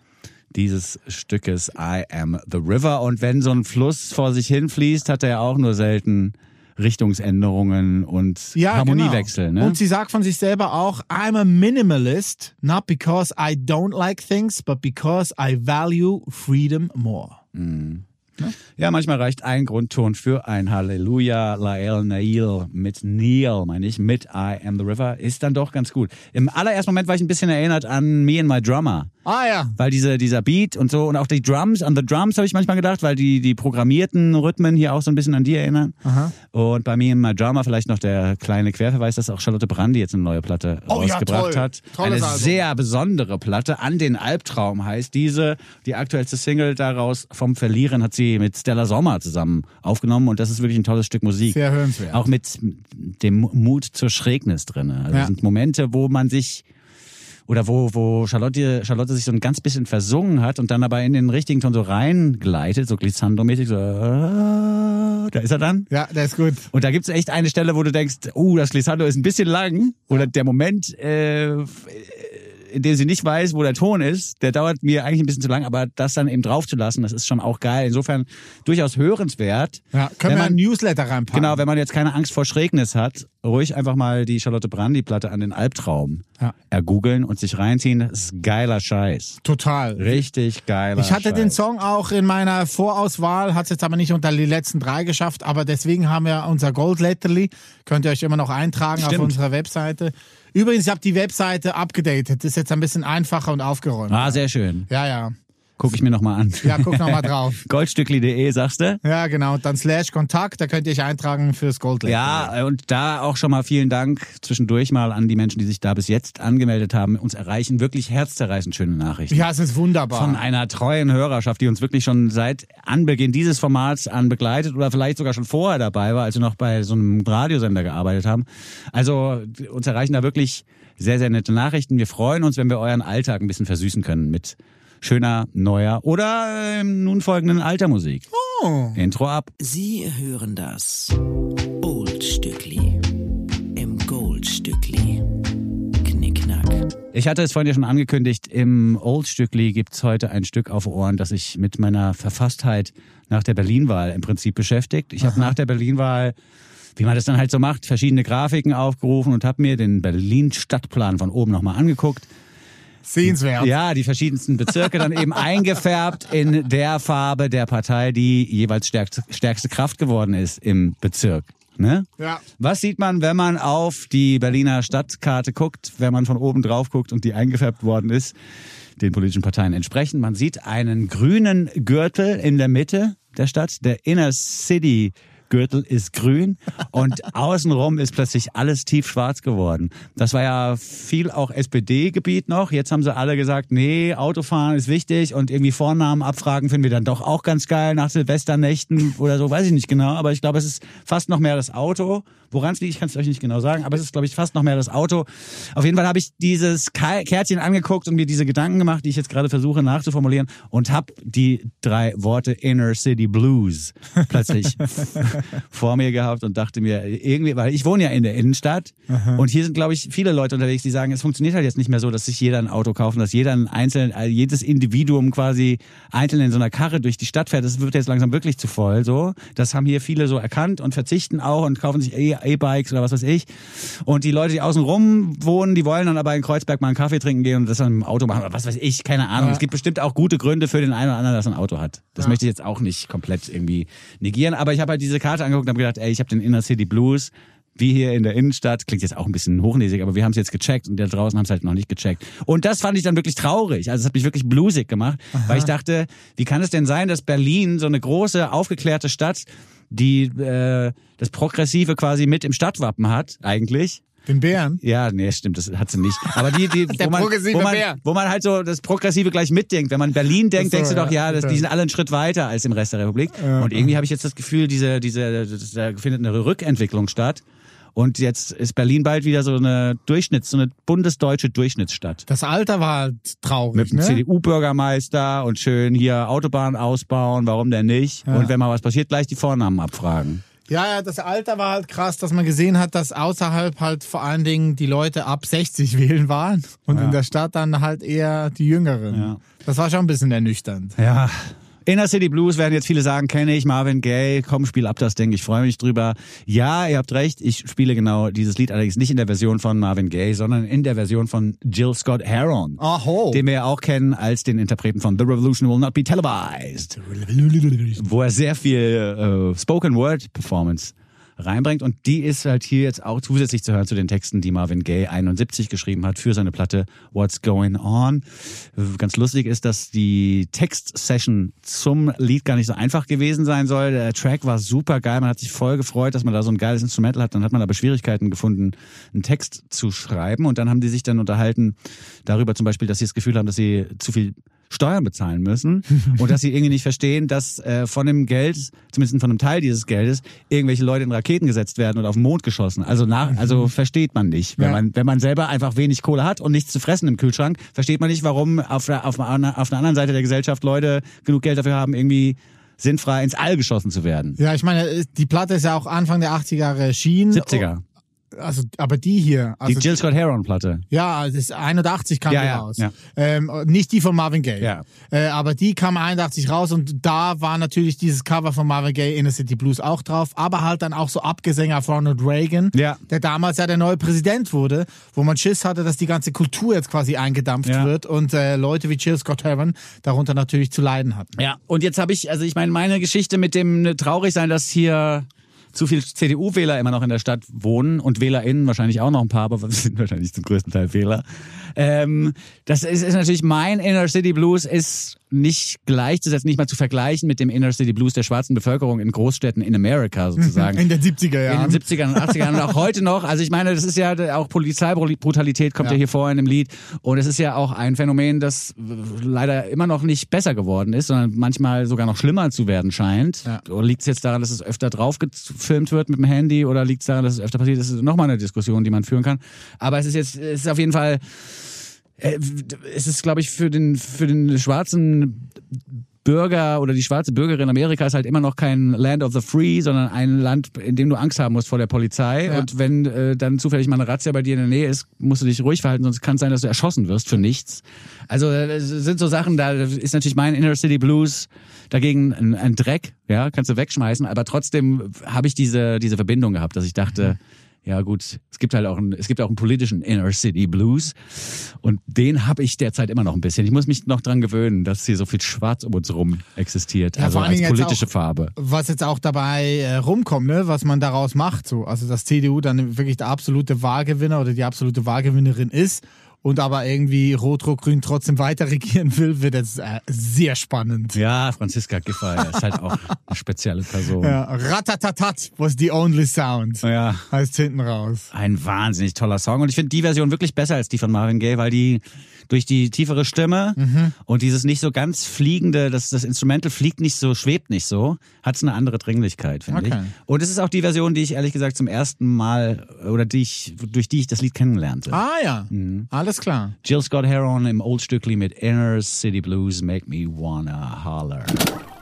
dieses Stückes I Am the River. Und wenn so ein Fluss vor sich hinfließt, hat er ja auch nur selten Richtungsänderungen und Ja, Harmoniewechsel. genau. Ne? Und sie sagt von sich selber auch, I'm a minimalist, not because I don't like things, but because I value freedom more. Ja, manchmal reicht ein Grundton für ein Halleluja, Lael Nail mit Neil, meine ich, mit I Am the River, ist dann doch ganz gut. Im allerersten Moment war ich ein bisschen erinnert an Me and My Drummer. Ah ja. Weil diese, dieser Beat und so und auch die Drums, an the Drums habe ich manchmal gedacht, weil die, die programmierten Rhythmen hier auch so ein bisschen an die erinnern. Und bei mir in My Drummer vielleicht noch der kleine Querverweis, dass auch Charlotte Brandy jetzt eine neue Platte Oh ja, rausgebracht toll. hat. Tolles eine Album. sehr besondere Platte. An den Albtraum heißt diese. Die aktuellste Single daraus vom Verlieren hat sie mit Stella Sommer zusammen aufgenommen und das ist wirklich ein tolles Stück Musik. Sehr hörenswert. Auch mit dem Mut zur Schrägnis drin. Also Ja. das sind Momente, wo man sich oder wo, wo Charlotte, Charlotte sich so ein ganz bisschen versungen hat und dann aber in den richtigen Ton so reingleitet, so glissando-mäßig, so, äh, da ist er dann. Ja, der ist gut. Und da gibt's echt eine Stelle, wo du denkst, uh, das Glissando ist ein bisschen lang oder der Moment äh, indem sie nicht weiß, wo der Ton ist, der dauert mir eigentlich ein bisschen zu lang, aber das dann eben drauf zu lassen, das ist schon auch geil. Insofern durchaus hörenswert. Ja, können Wenn wir man- ein Newsletter reinpacken? Genau, wenn man jetzt keine Angst vor Schrägnis hat, ruhig einfach mal die Charlotte Brandy-Platte an den Albtraum Ja. ergoogeln und sich reinziehen. Das ist geiler Scheiß. Total. Richtig geiler Ich hatte Scheiß. den Song auch in meiner Vorauswahl, hat es jetzt aber nicht unter die letzten drei geschafft, aber deswegen haben wir unser Gold Letterly, könnt ihr euch immer noch eintragen Stimmt. auf unserer Webseite. Übrigens, ich habe die Webseite abgedatet, ist jetzt ein bisschen einfacher und aufgeräumt. Ah, sehr schön. Ja, ja. Guck ich mir nochmal an. Ja, guck noch mal drauf. Goldstückli.de, sagst du? Ja, genau. Und dann slash Kontakt, da könnt ihr euch eintragen fürs Gold Letterly. Ja, und da auch schon mal vielen Dank zwischendurch mal an die Menschen, die sich da bis jetzt angemeldet haben. Uns erreichen wirklich herzzerreißend schöne Nachrichten. Ja, es ist wunderbar. Von einer treuen Hörerschaft, die uns wirklich schon seit Anbeginn dieses Formats an begleitet oder vielleicht sogar schon vorher dabei war, als wir noch bei so einem Radiosender gearbeitet haben. Also uns erreichen da wirklich sehr, sehr nette Nachrichten. Wir freuen uns, wenn wir euren Alltag ein bisschen versüßen können mit schöner, neuer oder ähm, nun folgenden alter Musik. Oh. Intro ab. Sie hören das Oldstückli im Goldstückli. Knickknack. Ich hatte es vorhin ja schon angekündigt, im Oldstückli gibt's heute ein Stück auf Ohren, das sich mit meiner Verfasstheit nach der Berlinwahl im Prinzip beschäftigt. Ich habe nach der Berlinwahl, wie man das dann halt so macht, verschiedene Grafiken aufgerufen und habe mir den Berlin-Stadtplan von oben nochmal angeguckt. Sehenswert. Ja, die verschiedensten Bezirke dann eben eingefärbt in der Farbe der Partei, die jeweils stärkste, stärkste Kraft geworden ist im Bezirk. Ne? Ja. Was sieht man, wenn man auf die Berliner Stadtkarte guckt, wenn man von oben drauf guckt und die eingefärbt worden ist, den politischen Parteien entsprechend? Man sieht einen grünen Gürtel in der Mitte der Stadt. Der Inner City Gürtel ist grün und außenrum ist plötzlich alles tiefschwarz geworden. Das war ja viel auch SPD-Gebiet noch. Jetzt haben sie alle gesagt, nee, Autofahren ist wichtig und irgendwie Vornamen abfragen finden wir dann doch auch ganz geil nach Silvesternächten oder so, weiß ich nicht genau. Aber ich glaube, es ist fast noch mehr das Auto. Woran es liegt, ich kann es euch nicht genau sagen, aber es ist, glaube ich, fast noch mehr das Auto. Auf jeden Fall habe ich dieses Kärtchen angeguckt und mir diese Gedanken gemacht, die ich jetzt gerade versuche nachzuformulieren und habe die drei Worte Inner City Blues plötzlich vor mir gehabt und dachte mir, irgendwie, weil ich wohne ja in der Innenstadt und hier sind, glaube ich, viele Leute unterwegs, die sagen, es funktioniert halt jetzt nicht mehr so, dass sich jeder ein Auto kauft und dass jeder ein einzeln, äh, jedes Individuum quasi einzeln in so einer Karre durch die Stadt fährt. Das wird jetzt langsam wirklich zu voll, so. Das haben hier viele so erkannt und verzichten auch und kaufen sich E- E-Bikes oder was weiß ich. Und die Leute, die außen rum wohnen, die wollen dann aber in Kreuzberg mal einen Kaffee trinken gehen und das dann im Auto machen oder was weiß ich, keine Ahnung. Es gibt bestimmt auch gute Gründe für den einen oder anderen, dass er ein Auto hat. Das möchte ich jetzt auch nicht komplett irgendwie negieren, aber ich habe halt diese Karte angeguckt und habe gedacht, ey, ich habe den Inner City Blues, wie hier in der Innenstadt, klingt jetzt auch ein bisschen hochnäsig, aber wir haben es jetzt gecheckt und da draußen haben es halt noch nicht gecheckt. Und das fand ich dann wirklich traurig. Also es hat mich wirklich blusig gemacht, weil ich dachte, wie kann es denn sein, dass Berlin, so eine große, aufgeklärte Stadt, die äh, das Progressive quasi mit im Stadtwappen hat, eigentlich, Den Bären. ja, nee, stimmt, das hat sie nicht. Aber die, die wo, man, wo, man, Bär. wo man halt so das Progressive gleich mitdenkt. Wenn man Berlin denkt, so, denkst du doch, ja, ja, das, die sind alle einen Schritt weiter als im Rest der Republik. und irgendwie habe ich jetzt das Gefühl, diese, diese, da findet eine Rückentwicklung statt. Und jetzt ist Berlin bald wieder so eine Durchschnitts, so eine bundesdeutsche Durchschnittsstadt. Das Alter war halt traurig, Mit dem ne? CDU-Bürgermeister und schön hier Autobahn ausbauen, warum denn nicht? Und wenn mal was passiert, gleich die Vornamen abfragen. Ja, ja, das Alter war halt krass, dass man gesehen hat, dass außerhalb halt vor allen Dingen die Leute ab 60 wählen waren und in der Stadt dann halt eher die Jüngeren. Ja. Das war schon ein bisschen ernüchternd. Ja. Inner City Blues werden jetzt viele sagen, kenne ich, Marvin Gaye, komm, spiel ab das Ding, ich freue mich drüber. Ja, ihr habt recht, ich spiele genau dieses Lied allerdings nicht in der Version von Marvin Gaye, sondern in der Version von Jill Scott Heron. Aho. Den wir ja auch kennen als den Interpreten von The Revolution Will Not Be Televised, wo er sehr viel äh, Spoken Word Performance reinbringt und die ist halt hier jetzt auch zusätzlich zu hören zu den Texten, die Marvin Gaye 71 geschrieben hat für seine Platte What's Going On. Ganz lustig ist, dass die Text-Session zum Lied gar nicht so einfach gewesen sein soll. Der Track war super geil, man hat sich voll gefreut, dass man da so ein geiles Instrumental hat. Dann hat man aber Schwierigkeiten gefunden, einen Text zu schreiben und dann haben die sich dann unterhalten darüber zum Beispiel, dass sie das Gefühl haben, dass sie zu viel Steuern bezahlen müssen und dass sie irgendwie nicht verstehen, dass äh, von dem Geld, zumindest von einem Teil dieses Geldes, irgendwelche Leute in Raketen gesetzt werden und auf den Mond geschossen. Also nach, also versteht man nicht. Wenn Ja. man, wenn man selber einfach wenig Kohle hat und nichts zu fressen im Kühlschrank, versteht man nicht, warum auf der, auf, einer- auf einer anderen Seite der Gesellschaft Leute genug Geld dafür haben, irgendwie sinnfrei ins All geschossen zu werden. Ja, ich meine, die Platte ist ja auch Anfang der 80er Jahre erschienen. 70er. Also, aber die hier. Also, die Jill Scott Heron Platte. Ja, das ist 81 kam Ja, die ja, raus. ja. Ähm, nicht die von Marvin Gaye. Ja. Äh, aber die kam 81 raus und da war natürlich dieses Cover von Marvin Gaye Inner City Blues auch drauf, aber halt dann auch so Abgesänge auf Ronald Reagan, Ja. der damals ja der neue Präsident wurde, wo man Schiss hatte, dass die ganze Kultur jetzt quasi eingedampft Ja. wird und äh, Leute wie Jill Scott Heron darunter natürlich zu leiden hatten. Ja, und jetzt habe ich, also ich meine, meine Geschichte mit dem äh, traurig sein, dass hier zu viel CDU-Wähler immer noch in der Stadt wohnen und WählerInnen wahrscheinlich auch noch ein paar, aber wir sind wahrscheinlich zum größten Teil Wähler. Ähm, das ist, ist natürlich mein Inner City Blues ist nicht gleichzusetzen, nicht mal zu vergleichen mit dem Inner City Blues der schwarzen Bevölkerung in Großstädten in Amerika sozusagen. In den 70er Jahren. In den 70ern und 80ern und auch heute noch. Also ich meine, das ist ja auch Polizeibrutalität kommt ja. Ja. hier vor in dem Lied. Und es ist ja auch ein Phänomen, das leider immer noch nicht besser geworden ist, sondern manchmal sogar noch schlimmer zu werden scheint. Ja. Oder liegt es jetzt daran, dass es öfter drauf gefilmt wird mit dem Handy oder liegt es daran, dass es öfter passiert? Das ist nochmal eine Diskussion, die man führen kann. Aber es ist jetzt, es ist auf jeden Fall, es ist, glaube ich, für den, für den schwarzen Bürger oder die schwarze Bürgerin Amerika ist halt immer noch kein Land of the Free, sondern ein Land, in dem du Angst haben musst vor der Polizei. Ja. Und wenn äh, dann zufällig mal eine Razzia bei dir in der Nähe ist, musst du dich ruhig verhalten, sonst kann es sein, dass du erschossen wirst für nichts. Also äh, sind so Sachen, da ist natürlich mein Inner City Blues dagegen ein, ein Dreck, ja, kannst du wegschmeißen, aber trotzdem habe ich diese, diese Verbindung gehabt, dass ich dachte, ja gut, es gibt halt auch einen, es gibt auch einen politischen Inner City Blues und den habe ich derzeit immer noch ein bisschen. Ich muss mich noch dran gewöhnen, dass hier so viel Schwarz um uns rum existiert, Ja, also als politische auch- Farbe. was jetzt auch dabei äh, rumkommt, ne, was man daraus macht, so, also dass CDU dann wirklich der absolute Wahlgewinner oder die absolute Wahlgewinnerin ist und aber irgendwie Rot-Rot-Grün trotzdem weiter regieren will, wird jetzt äh, sehr spannend. Ja, Franziska Giffey ist halt auch eine spezielle Person. Ja, Ratatatat was the only sound. Ja. Heißt hinten raus. Ein wahnsinnig toller Song. Und ich finde die Version wirklich besser als die von Marvin Gaye, weil die durch die tiefere Stimme Mhm. und dieses nicht so ganz fliegende, das, das Instrumental fliegt nicht so, schwebt nicht so, hat es eine andere Dringlichkeit, finde Okay. ich. Und es ist auch die Version, die ich ehrlich gesagt zum ersten Mal oder die ich, durch die ich das Lied kennenlernte. Ah ja, Mhm. alles klar. Jill Scott Heron im Old Stückli mit Inner City Blues Make Me Wanna Holler.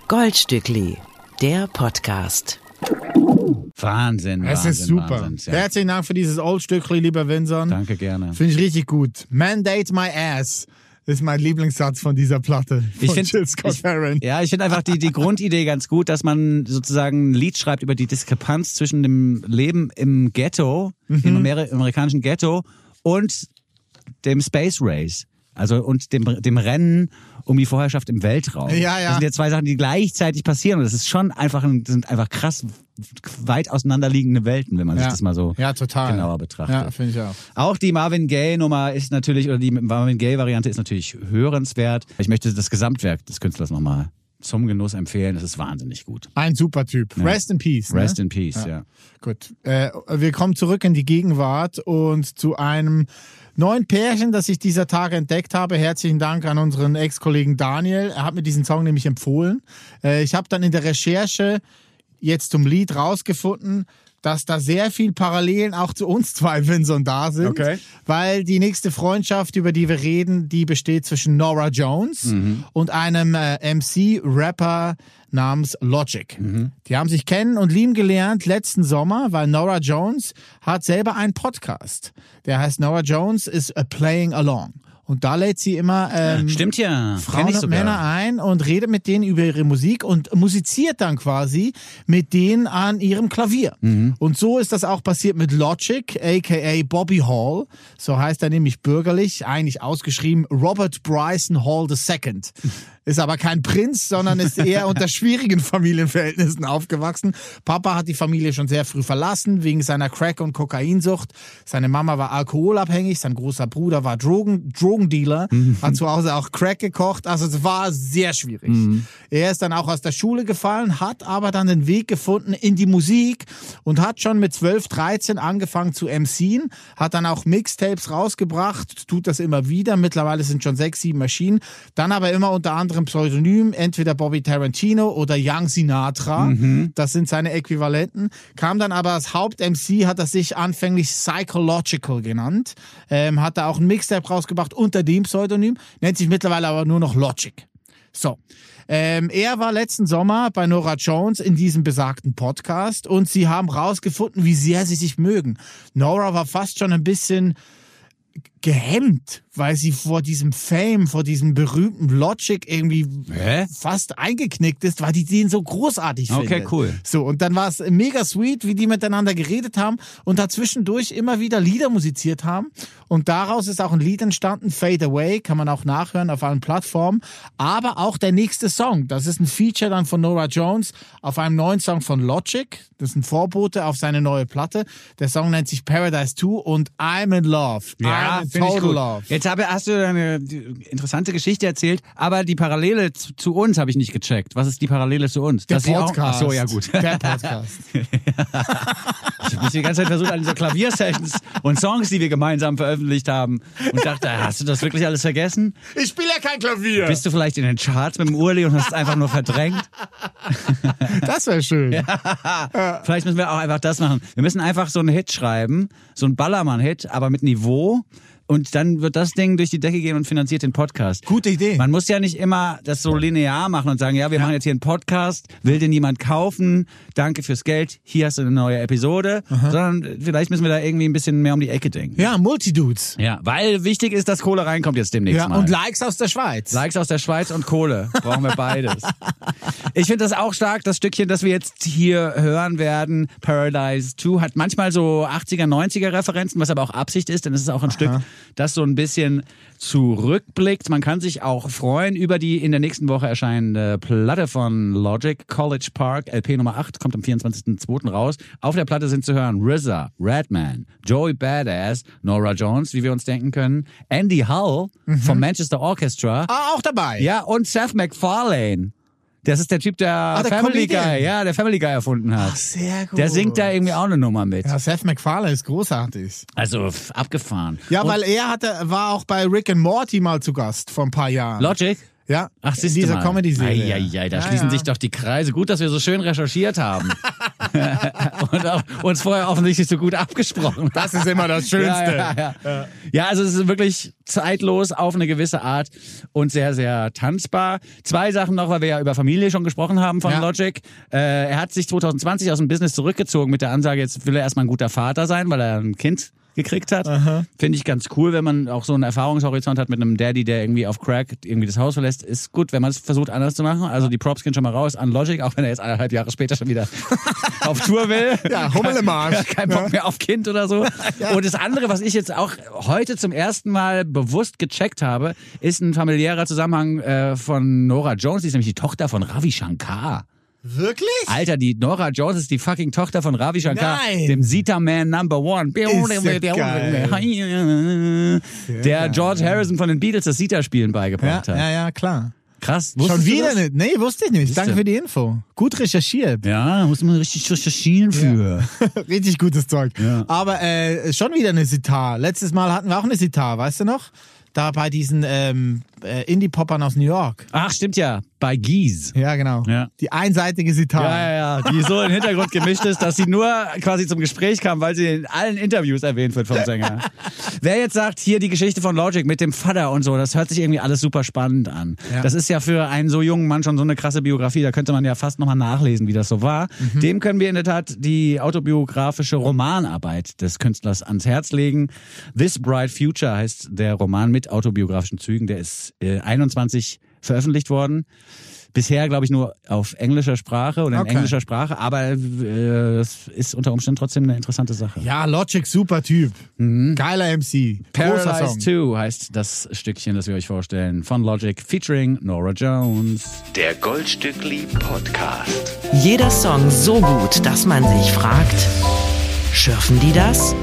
Goldstückli, der Podcast. Wahnsinn, Es Wahnsinn, ist super. Wahnsinn, ja. Herzlichen Dank für dieses Old-Stückli, lieber Vinson. Danke gerne. Finde ich richtig gut. Mandate my ass ist mein Lieblingssatz von dieser Platte. Von Ich finde, Jill Scott Heron. ja, ich finde einfach die, die Grundidee ganz gut, dass man sozusagen ein Lied schreibt über die Diskrepanz zwischen dem Leben im Ghetto, Mhm. im Amer amerikanischen Ghetto und dem Space Race. Also und dem, dem Rennen um die Vorherrschaft im Weltraum. Ja, ja. Das sind ja zwei Sachen, die gleichzeitig passieren. Und das ist schon einfach, ein, sind einfach krass weit auseinanderliegende Welten, wenn man sich Ja. das mal so Ja, genauer betrachtet. Ja, finde ich auch. Auch die Marvin Gaye Nummer ist natürlich, oder die Marvin Gaye Variante ist natürlich hörenswert. Ich möchte das Gesamtwerk des Künstlers nochmal zum Genuss empfehlen. Das ist wahnsinnig gut. Ein super Typ. Rest in Peace. Rest ne? in Peace, ja. Gut. Äh, wir kommen zurück in die Gegenwart und zu einem neuen Pärchen, das ich dieser Tage entdeckt habe. Herzlichen Dank an unseren Ex-Kollegen Daniel. Er hat mir diesen Song nämlich empfohlen. Äh, ich habe dann in der Recherche jetzt zum Lied rausgefunden, dass da sehr viel Parallelen auch zu uns zwei Vinson da sind. Okay. Weil die nächste Freundschaft, über die wir reden, die besteht zwischen Nora Jones und einem äh, MC-Rapper namens Logic. Die haben sich kennen und lieben gelernt letzten Sommer, weil Nora Jones hat selber einen Podcast. Der heißt Nora Jones is a Playing Along. Und da lädt sie immer ähm, Stimmt ja. Frauen und. Männer ein und redet mit denen über ihre Musik und musiziert dann quasi mit denen an ihrem Klavier. Mhm. Und so ist das auch passiert mit Logic, aka Bobby Hall. So heißt er nämlich bürgerlich, eigentlich ausgeschrieben Robert Bryson Hall II. Ist aber kein Prinz, sondern ist eher unter schwierigen Familienverhältnissen aufgewachsen. Papa hat die Familie schon sehr früh verlassen, wegen seiner Crack- und Kokainsucht. Seine Mama war alkoholabhängig, sein großer Bruder war Drogen, Drogendealer, hat zu Hause auch Crack gekocht. Also es war sehr schwierig. Er ist dann auch aus der Schule gefallen, hat aber dann den Weg gefunden in die Musik und hat schon mit 12, 13 angefangen zu MCen, hat dann auch Mixtapes rausgebracht, tut das immer wieder. Mittlerweile sind schon sechs, sieben Maschinen. Dann aber immer unter anderem Pseudonym, entweder Bobby Tarantino oder Young Sinatra. Das sind seine Äquivalenten. Kam dann aber als Haupt-MC, hat er sich anfänglich Psychological genannt. Ähm, hat da auch ein Mixtape rausgebracht unter dem Pseudonym, nennt sich mittlerweile aber nur noch Logic. So. Ähm, er war letzten Sommer bei Nora Jones in diesem besagten Podcast und sie haben rausgefunden, wie sehr sie sich mögen. Nora war fast schon ein bisschen gehemmt, weil sie vor diesem Fame, vor diesem berühmten Logic irgendwie Hä? fast eingeknickt ist, weil die den so großartig Okay, findet. cool. So, und dann war es mega sweet, wie die miteinander geredet haben und dazwischendurch immer wieder Lieder musiziert haben. Und daraus ist auch ein Lied entstanden, Fade Away, kann man auch nachhören auf allen Plattformen. Aber auch der nächste Song, das ist ein Feature dann von Nora Jones auf einem neuen Song von Logic. Das ist ein Vorbote auf seine neue Platte. Der Song nennt sich Paradise 2 und I'm in Love. I'm total gut. love. Jetzt habe, hast du eine interessante Geschichte erzählt, aber die Parallele zu, zu uns habe ich nicht gecheckt. Was ist die Parallele zu uns? Der Dass Podcast. Auch, ach so, ja gut. Der Podcast. Ich habe die ganze Zeit versucht, an diese Klaviersessions und Songs, die wir gemeinsam veröffentlicht haben und dachte, hast du das wirklich alles vergessen? Ich spiele ja kein Klavier. Bist du vielleicht in den Charts mit dem Urli und hast es einfach nur verdrängt? Das wäre schön. Vielleicht müssen wir auch einfach das machen. Wir müssen einfach so einen Hit schreiben, so einen Ballermann-Hit, aber mit Niveau. Und dann wird das Ding durch die Decke gehen und finanziert den Podcast. Gute Idee. Man muss ja nicht immer das so linear machen und sagen, ja, wir machen jetzt hier einen Podcast, will den jemand kaufen, danke fürs Geld, hier hast du eine neue Episode, sondern vielleicht müssen wir da irgendwie ein bisschen mehr um die Ecke denken. Ja, Multidudes. Ja, weil wichtig ist, dass Kohle reinkommt jetzt demnächst Ja, mal. und Likes aus der Schweiz. Likes aus der Schweiz und Kohle. Brauchen wir beides. Ich finde das auch stark, das Stückchen, das wir jetzt hier hören werden, Paradise 2, hat manchmal so 80er, 90er Referenzen, was aber auch Absicht ist, denn es ist auch ein Stück, das so ein bisschen zurückblickt. Man kann sich auch freuen über die in der nächsten Woche erscheinende Platte von Logic, College Park, LP Nummer 8, kommt am 24.02. raus. Auf der Platte sind zu hören RZA, Redman, Joey Badass, Nora Jones, wie wir uns denken können, Andy Hull vom Manchester Orchestra, Ah, auch dabei. ja, und Seth MacFarlane. Das ist der Typ, der, Ah, der Family Comedian. Guy, ja, der Family Guy erfunden hat. Ach, sehr gut. Der singt da irgendwie auch eine Nummer mit. Ja, Seth MacFarlane ist großartig. Also abgefahren. Ja, Und weil er hatte, war auch bei Rick and Morty mal zu Gast vor ein paar Jahren. Logic? Ja, Ach, in siehst dieser du mal. Comedy-Serie. Eieiei, da Ja, schließen ja. sich doch die Kreise. Gut, dass wir so schön recherchiert haben. Und auch uns vorher offensichtlich so gut abgesprochen. Das ist immer das Schönste. Ja, ja, ja. ja, also es ist wirklich zeitlos auf eine gewisse Art und sehr, sehr tanzbar. Zwei Sachen noch, weil wir ja über Familie schon gesprochen haben von. Logic. Äh, er hat sich 2020 aus dem Business zurückgezogen mit der Ansage, jetzt will er erstmal ein guter Vater sein, weil er ein Kind gekriegt hat. Finde ich ganz cool, wenn man auch so einen Erfahrungshorizont hat mit einem Daddy, der irgendwie auf Crack irgendwie das Haus verlässt. Ist gut, wenn man es versucht anders zu machen. Also die Props gehen schon mal raus an Logic, auch wenn er jetzt eineinhalb Jahre später schon wieder auf Tour will. Ja, Hummel im Arsch. Ja, kein Bock mehr auf Kind oder so. Und das andere, was ich jetzt auch heute zum ersten Mal bewusst gecheckt habe, ist ein familiärer Zusammenhang äh, von Nora Jones. Die ist nämlich die Tochter von Ravi Shankar. Wirklich? Alter, die Nora Jones ist die fucking Tochter von Ravi Shankar, Nein. dem Sita Man Number One. ja Der George Harrison von den Beatles das Sita-Spielen Ja, beigebracht hat. ja, ja, klar. Krass. Schon wieder nicht. Nee, wusste ich nicht. Danke du? für die Info. Gut recherchiert. Ja, muss man richtig recherchieren für. Richtig gutes Zeug. Ja. Aber äh, schon wieder eine Sitar. Letztes Mal hatten wir auch eine Sitar, weißt du noch? Da bei diesen ähm, äh, Indie-Poppern aus New York. Ach, stimmt ja. Bei Gies. Ja, genau. Ja. Die einseitige Sitar. Ja, ja, ja, die so im Hintergrund gemischt ist, dass sie nur quasi zum Gespräch kam, weil sie in allen Interviews erwähnt wird vom Sänger. Wer jetzt sagt, hier die Geschichte von Logic mit dem Vater und so, das hört sich irgendwie alles super spannend an. Ja. Das ist ja für einen so jungen Mann schon so eine krasse Biografie, da könnte man ja fast nochmal nachlesen, wie das so war. Mhm. Dem können wir in der Tat die autobiografische Romanarbeit des Künstlers ans Herz legen. This Bright Future heißt der Roman mit autobiografischen Zügen, der ist äh, 21 veröffentlicht worden. Bisher, glaube ich, nur auf englischer Sprache oder in Okay. englischer Sprache, aber äh, es ist unter Umständen trotzdem eine interessante Sache. Ja, Logic, super Typ. Geiler MC. Mhm. Paradise Song. 2 heißt das Stückchen, das wir euch vorstellen, von Logic featuring Nora Jones. Der Goldstückli Podcast. Jeder Song so gut, dass man sich fragt, schürfen die das?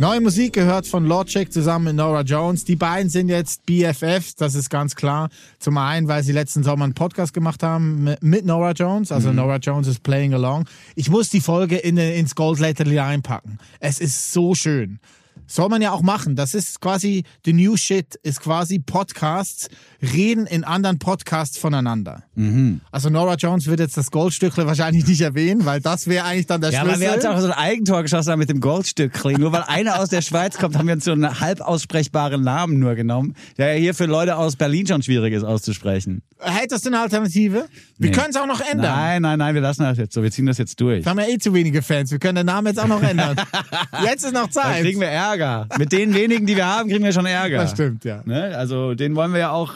Neue Musik gehört von Logic zusammen mit Nora Jones. Die beiden sind jetzt BFFs, das ist ganz klar. Zum einen, weil sie letzten Sommer einen Podcast gemacht haben mit- Nora Jones. Also Nora Jones ist playing along. Ich muss die Folge in, ins Goldletterli einpacken. Es ist so schön. Soll man ja auch machen. Das ist quasi, the new shit ist quasi Podcasts, reden in anderen Podcasts voneinander. Mhm. Also Nora Jones wird jetzt das Goldstückle wahrscheinlich nicht erwähnen, weil das wäre eigentlich dann der Ja, aber Schlüssel. wir uns auch so ein Eigentor geschossen haben mit dem Goldstückchen. Nur weil einer aus der Schweiz kommt, haben wir uns so einen halb aussprechbaren Namen nur genommen, der ja hier für Leute aus Berlin schon schwierig ist auszusprechen. Hättest du eine Alternative? Wir Nee. können es auch noch ändern. Nein, nein, nein, wir lassen das jetzt so. Wir ziehen das jetzt durch. Wir haben ja eh zu wenige Fans. Wir können den Namen jetzt auch noch ändern. jetzt ist noch Dann Zeit. kriegen wir Ärger. Mit den wenigen, die wir haben, kriegen wir schon Ärger. Das stimmt, ja. Ne? Also den wollen wir ja auch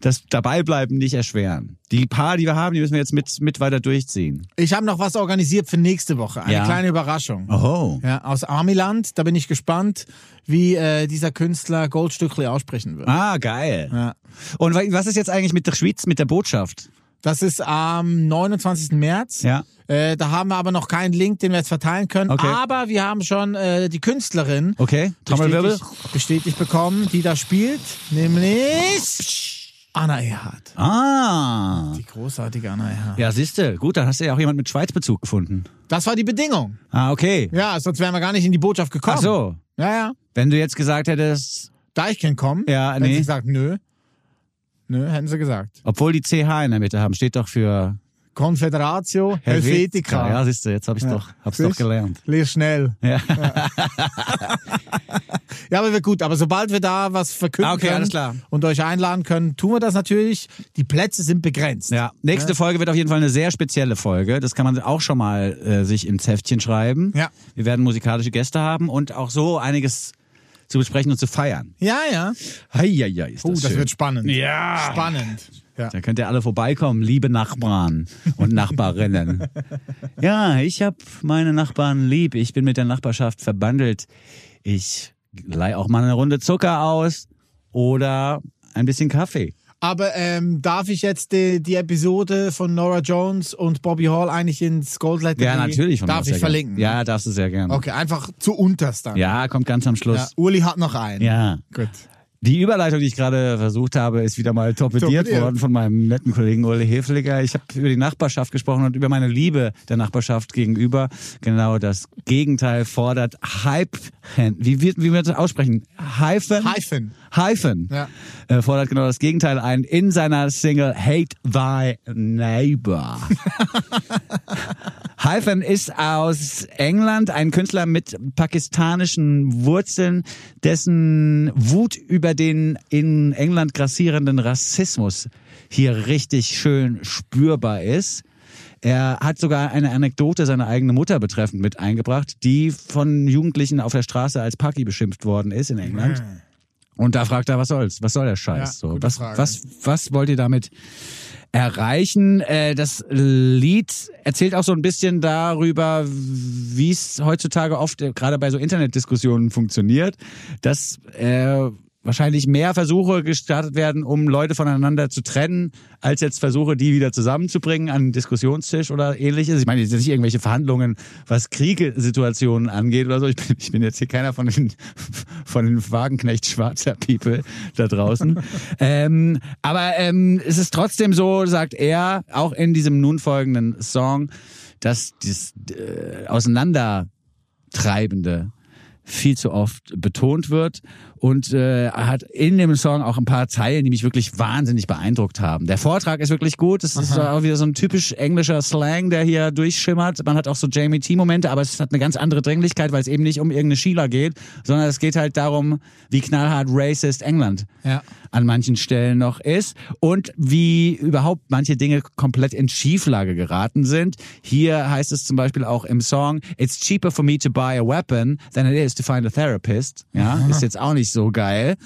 das Dabeibleiben nicht erschweren. Die paar, die wir haben, die müssen wir jetzt mit, mit weiter durchziehen. Ich habe noch was organisiert für nächste Woche. Eine Ja. kleine Überraschung. Oh. Ja, aus Armiland. Da bin ich gespannt, wie äh, dieser Künstler Goldstückli aussprechen wird. Ah, geil. Ja. Und wa- was ist jetzt eigentlich mit der Schweiz, mit der Botschaft? Das ist am 29. März. Ja. Äh, da haben wir aber noch keinen Link, den wir jetzt verteilen können. Okay. Aber wir haben schon äh, die Künstlerin Okay, Trommelwirbel. bestätigt, bestätigt bekommen, die da spielt, nämlich Anna Erhardt. Ah. Die großartige Anna Erhardt. Ja, siehste, gut, dann hast du ja auch jemand mit Schweizbezug gefunden. Das war die Bedingung. Ah, okay. Ja, sonst wären wir gar nicht in die Botschaft gekommen. Ach so. Ja, ja. Wenn du jetzt gesagt hättest, Deichkind kommen. Ja, Hätten nee. sie gesagt, nö. Nö, hätten sie gesagt. obwohl die CH in der Mitte haben, steht doch für Confederatio Helvetica. Ja, siehste, jetzt habe ich Ja. doch, hab's Siehst? doch gelernt. Les schnell. Ja. Ja, aber wird gut. Aber sobald wir da was verkünden Ah, okay, können alles klar. und euch einladen können, tun wir das natürlich. Die Plätze sind begrenzt. Ja, nächste Folge wird auf jeden Fall eine sehr spezielle Folge. Das kann man auch schon mal äh, sich ins Heftchen schreiben. Ja. Wir werden musikalische Gäste haben und auch so einiges zu besprechen und zu feiern. Ja, ja. Heieiei, ist Oh, das, schön. wird spannend. Ja. Spannend. Ja. Da könnt ihr alle vorbeikommen, liebe Nachbarn und Nachbarinnen. ja, ich habe meine Nachbarn lieb. Ich bin mit der Nachbarschaft verbandelt. Ich leih auch mal eine Runde Zucker aus oder ein bisschen Kaffee. Aber ähm, darf ich jetzt die, die Episode von Nora Jones und Bobby Hall eigentlich ins Goldletter Ja, natürlich. Darf ich verlinken? Gern. Ja, darfst du sehr gerne. Okay, einfach zu unterst dann. Ja, kommt ganz am Ja, Schluss. Uli hat noch einen. Ja. Gut. Die Überleitung, die ich gerade versucht habe, ist wieder mal torpediert Torpediert. worden von meinem netten Kollegen Uli Hefliger. Ich habe über die Nachbarschaft gesprochen und über meine Liebe der Nachbarschaft gegenüber. Genau das Gegenteil fordert Hype. Wie wird wie wir das aussprechen? Hyphen? Hyphen. Hyphen. Ja. Äh, fordert genau das Gegenteil ein in seiner Single Hate Thy Neighbor. Hyphen ist aus England ein Künstler mit pakistanischen Wurzeln, dessen Wut über den in England grassierenden Rassismus hier richtig schön spürbar ist. Er hat sogar eine Anekdote seiner eigenen Mutter betreffend mit eingebracht, die von Jugendlichen auf der Straße als Paki beschimpft worden ist in England. Und da fragt er, was soll's? Was soll der Scheiß? Ja, so, was, Frage. was, was wollt ihr damit erreichen? Äh, das Lied erzählt auch so ein bisschen darüber, wie es heutzutage oft äh, gerade bei so Internetdiskussionen funktioniert, dass äh, wahrscheinlich mehr Versuche gestartet werden, um Leute voneinander zu trennen, als jetzt Versuche, die wieder zusammenzubringen an den Diskussionstisch oder ähnliches. Ich meine, jetzt nicht irgendwelche Verhandlungen, was Kriegssituationen angeht oder so. Ich bin, ich bin jetzt hier keiner von den, von den Wagenknecht schwarzer People da draußen. ähm, aber ähm, es ist trotzdem so, sagt er, auch in diesem nun folgenden Song, dass das äh, Auseinandertreibende viel zu oft betont wird und äh, hat in dem Song auch ein paar Zeilen, die mich wirklich wahnsinnig beeindruckt haben. Der Vortrag ist wirklich gut, es ist auch wieder so ein typisch englischer Slang, der hier durchschimmert. Man hat auch so Jamie T Momente, aber es hat eine ganz andere Dringlichkeit, weil es eben nicht um irgendeine Sheila geht, sondern es geht halt darum, wie knallhart racist England Ja. an manchen Stellen noch ist und wie überhaupt manche Dinge komplett in Schieflage geraten sind. Hier heißt es zum Beispiel auch im Song, It's cheaper for me to buy a weapon than it is to find a therapist. Ja, ist jetzt auch nicht so geil.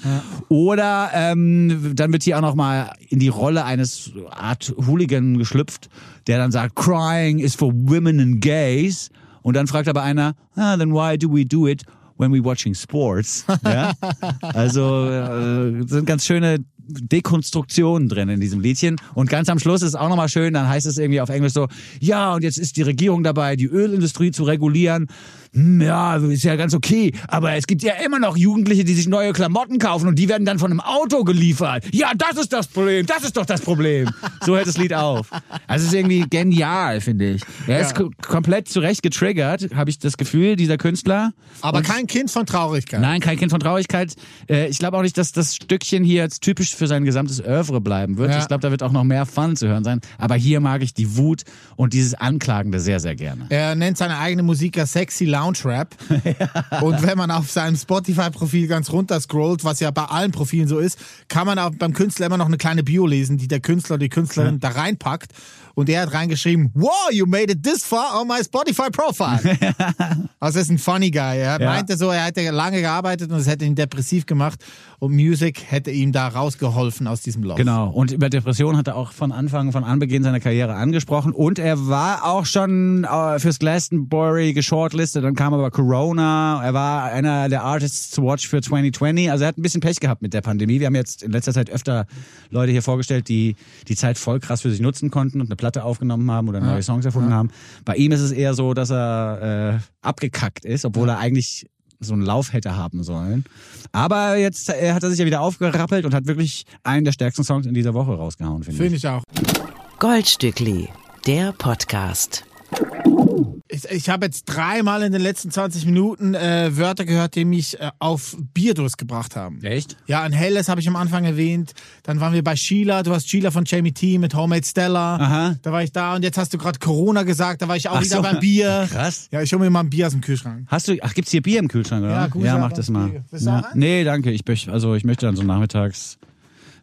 Oder ähm, dann wird hier auch noch mal in die Rolle eines Art Hooligan geschlüpft, der dann sagt, Crying is for women and gays. Und dann fragt aber einer, ah, then why do we do it? when we watching sports. Ja? Also äh, sind ganz schöne Dekonstruktionen drin in diesem Liedchen. Und ganz am Schluss ist auch nochmal schön, dann heißt es irgendwie auf Englisch so, ja, und jetzt ist die Regierung dabei, die Ölindustrie zu regulieren. Hm, ja, ist ja ganz okay, aber es gibt ja immer noch Jugendliche, die sich neue Klamotten kaufen und die werden dann von einem Auto geliefert. Ja, das ist das Problem, das ist doch das Problem. So hört das Lied auf. Also es ist irgendwie genial, finde ich. Er ist ko- komplett zurecht getriggert, habe ich das Gefühl, dieser Künstler. Aber Und- kein Kind von Traurigkeit. Nein, kein Kind von Traurigkeit. Äh, Ich glaube auch nicht, dass das Stückchen hier jetzt typisch für sein gesamtes Oeuvre bleiben wird. Ja. Ich glaube, da wird auch noch mehr Fun zu hören sein. Aber hier mag ich die Wut und dieses Anklagende sehr, sehr gerne. Er nennt seine eigene Musik ja Sexy Lounge Rap. Und wenn man auf seinem Spotify-Profil ganz runter scrollt, was ja bei allen Profilen so ist, kann man auch beim Künstler immer noch eine kleine Bio lesen, die der Künstler oder die Künstlerin da reinpackt. Und er hat reingeschrieben, wow, you made it this far on my Spotify profile. also er ist ein funny guy. Er Ja. meinte so, er hätte lange gearbeitet und es hätte ihn depressiv gemacht und Music hätte ihm da rausgeholfen aus diesem Loch. Genau. Und über Depression hat er auch von Anfang, von Anbeginn seiner Karriere angesprochen. Und er war auch schon äh, fürs Glastonbury geshortlistet. Dann kam aber Corona. Er war einer der Artists to watch für 2020. Also er hat ein bisschen Pech gehabt mit der Pandemie. Wir haben jetzt in letzter Zeit öfter Leute hier vorgestellt, die die Zeit voll krass für sich nutzen konnten und eine Platte aufgenommen haben oder neue Songs erfunden haben. Bei ihm ist es eher so, dass er äh, abgekackt ist, obwohl er eigentlich so einen Lauf hätte haben sollen. Aber jetzt äh, hat er sich ja wieder aufgerappelt und hat wirklich einen der stärksten Songs in dieser Woche rausgehauen, finde Finde ich. ich auch. Goldstückli, der Podcast. Ich, ich habe jetzt dreimal in den letzten 20 Minuten äh, Wörter gehört, die mich äh, auf Bierdurst gebracht haben. Echt? Ja, ein helles habe ich am Anfang erwähnt. Dann waren wir bei Sheila. Du hast Sheila von Jamie T mit Homemade Stella. Aha. Da war ich da. Und jetzt hast du gerade Corona gesagt. Da war ich auch Ach wieder so. beim Bier. Krass. Ja, ich hole mir mal ein Bier aus dem Kühlschrank. Hast du, ach, gibt's hier Bier im Kühlschrank, oder? Ja, gut, Ja, mach das mal. Ja. Nee, danke. Ich, also, ich möchte dann so nachmittags.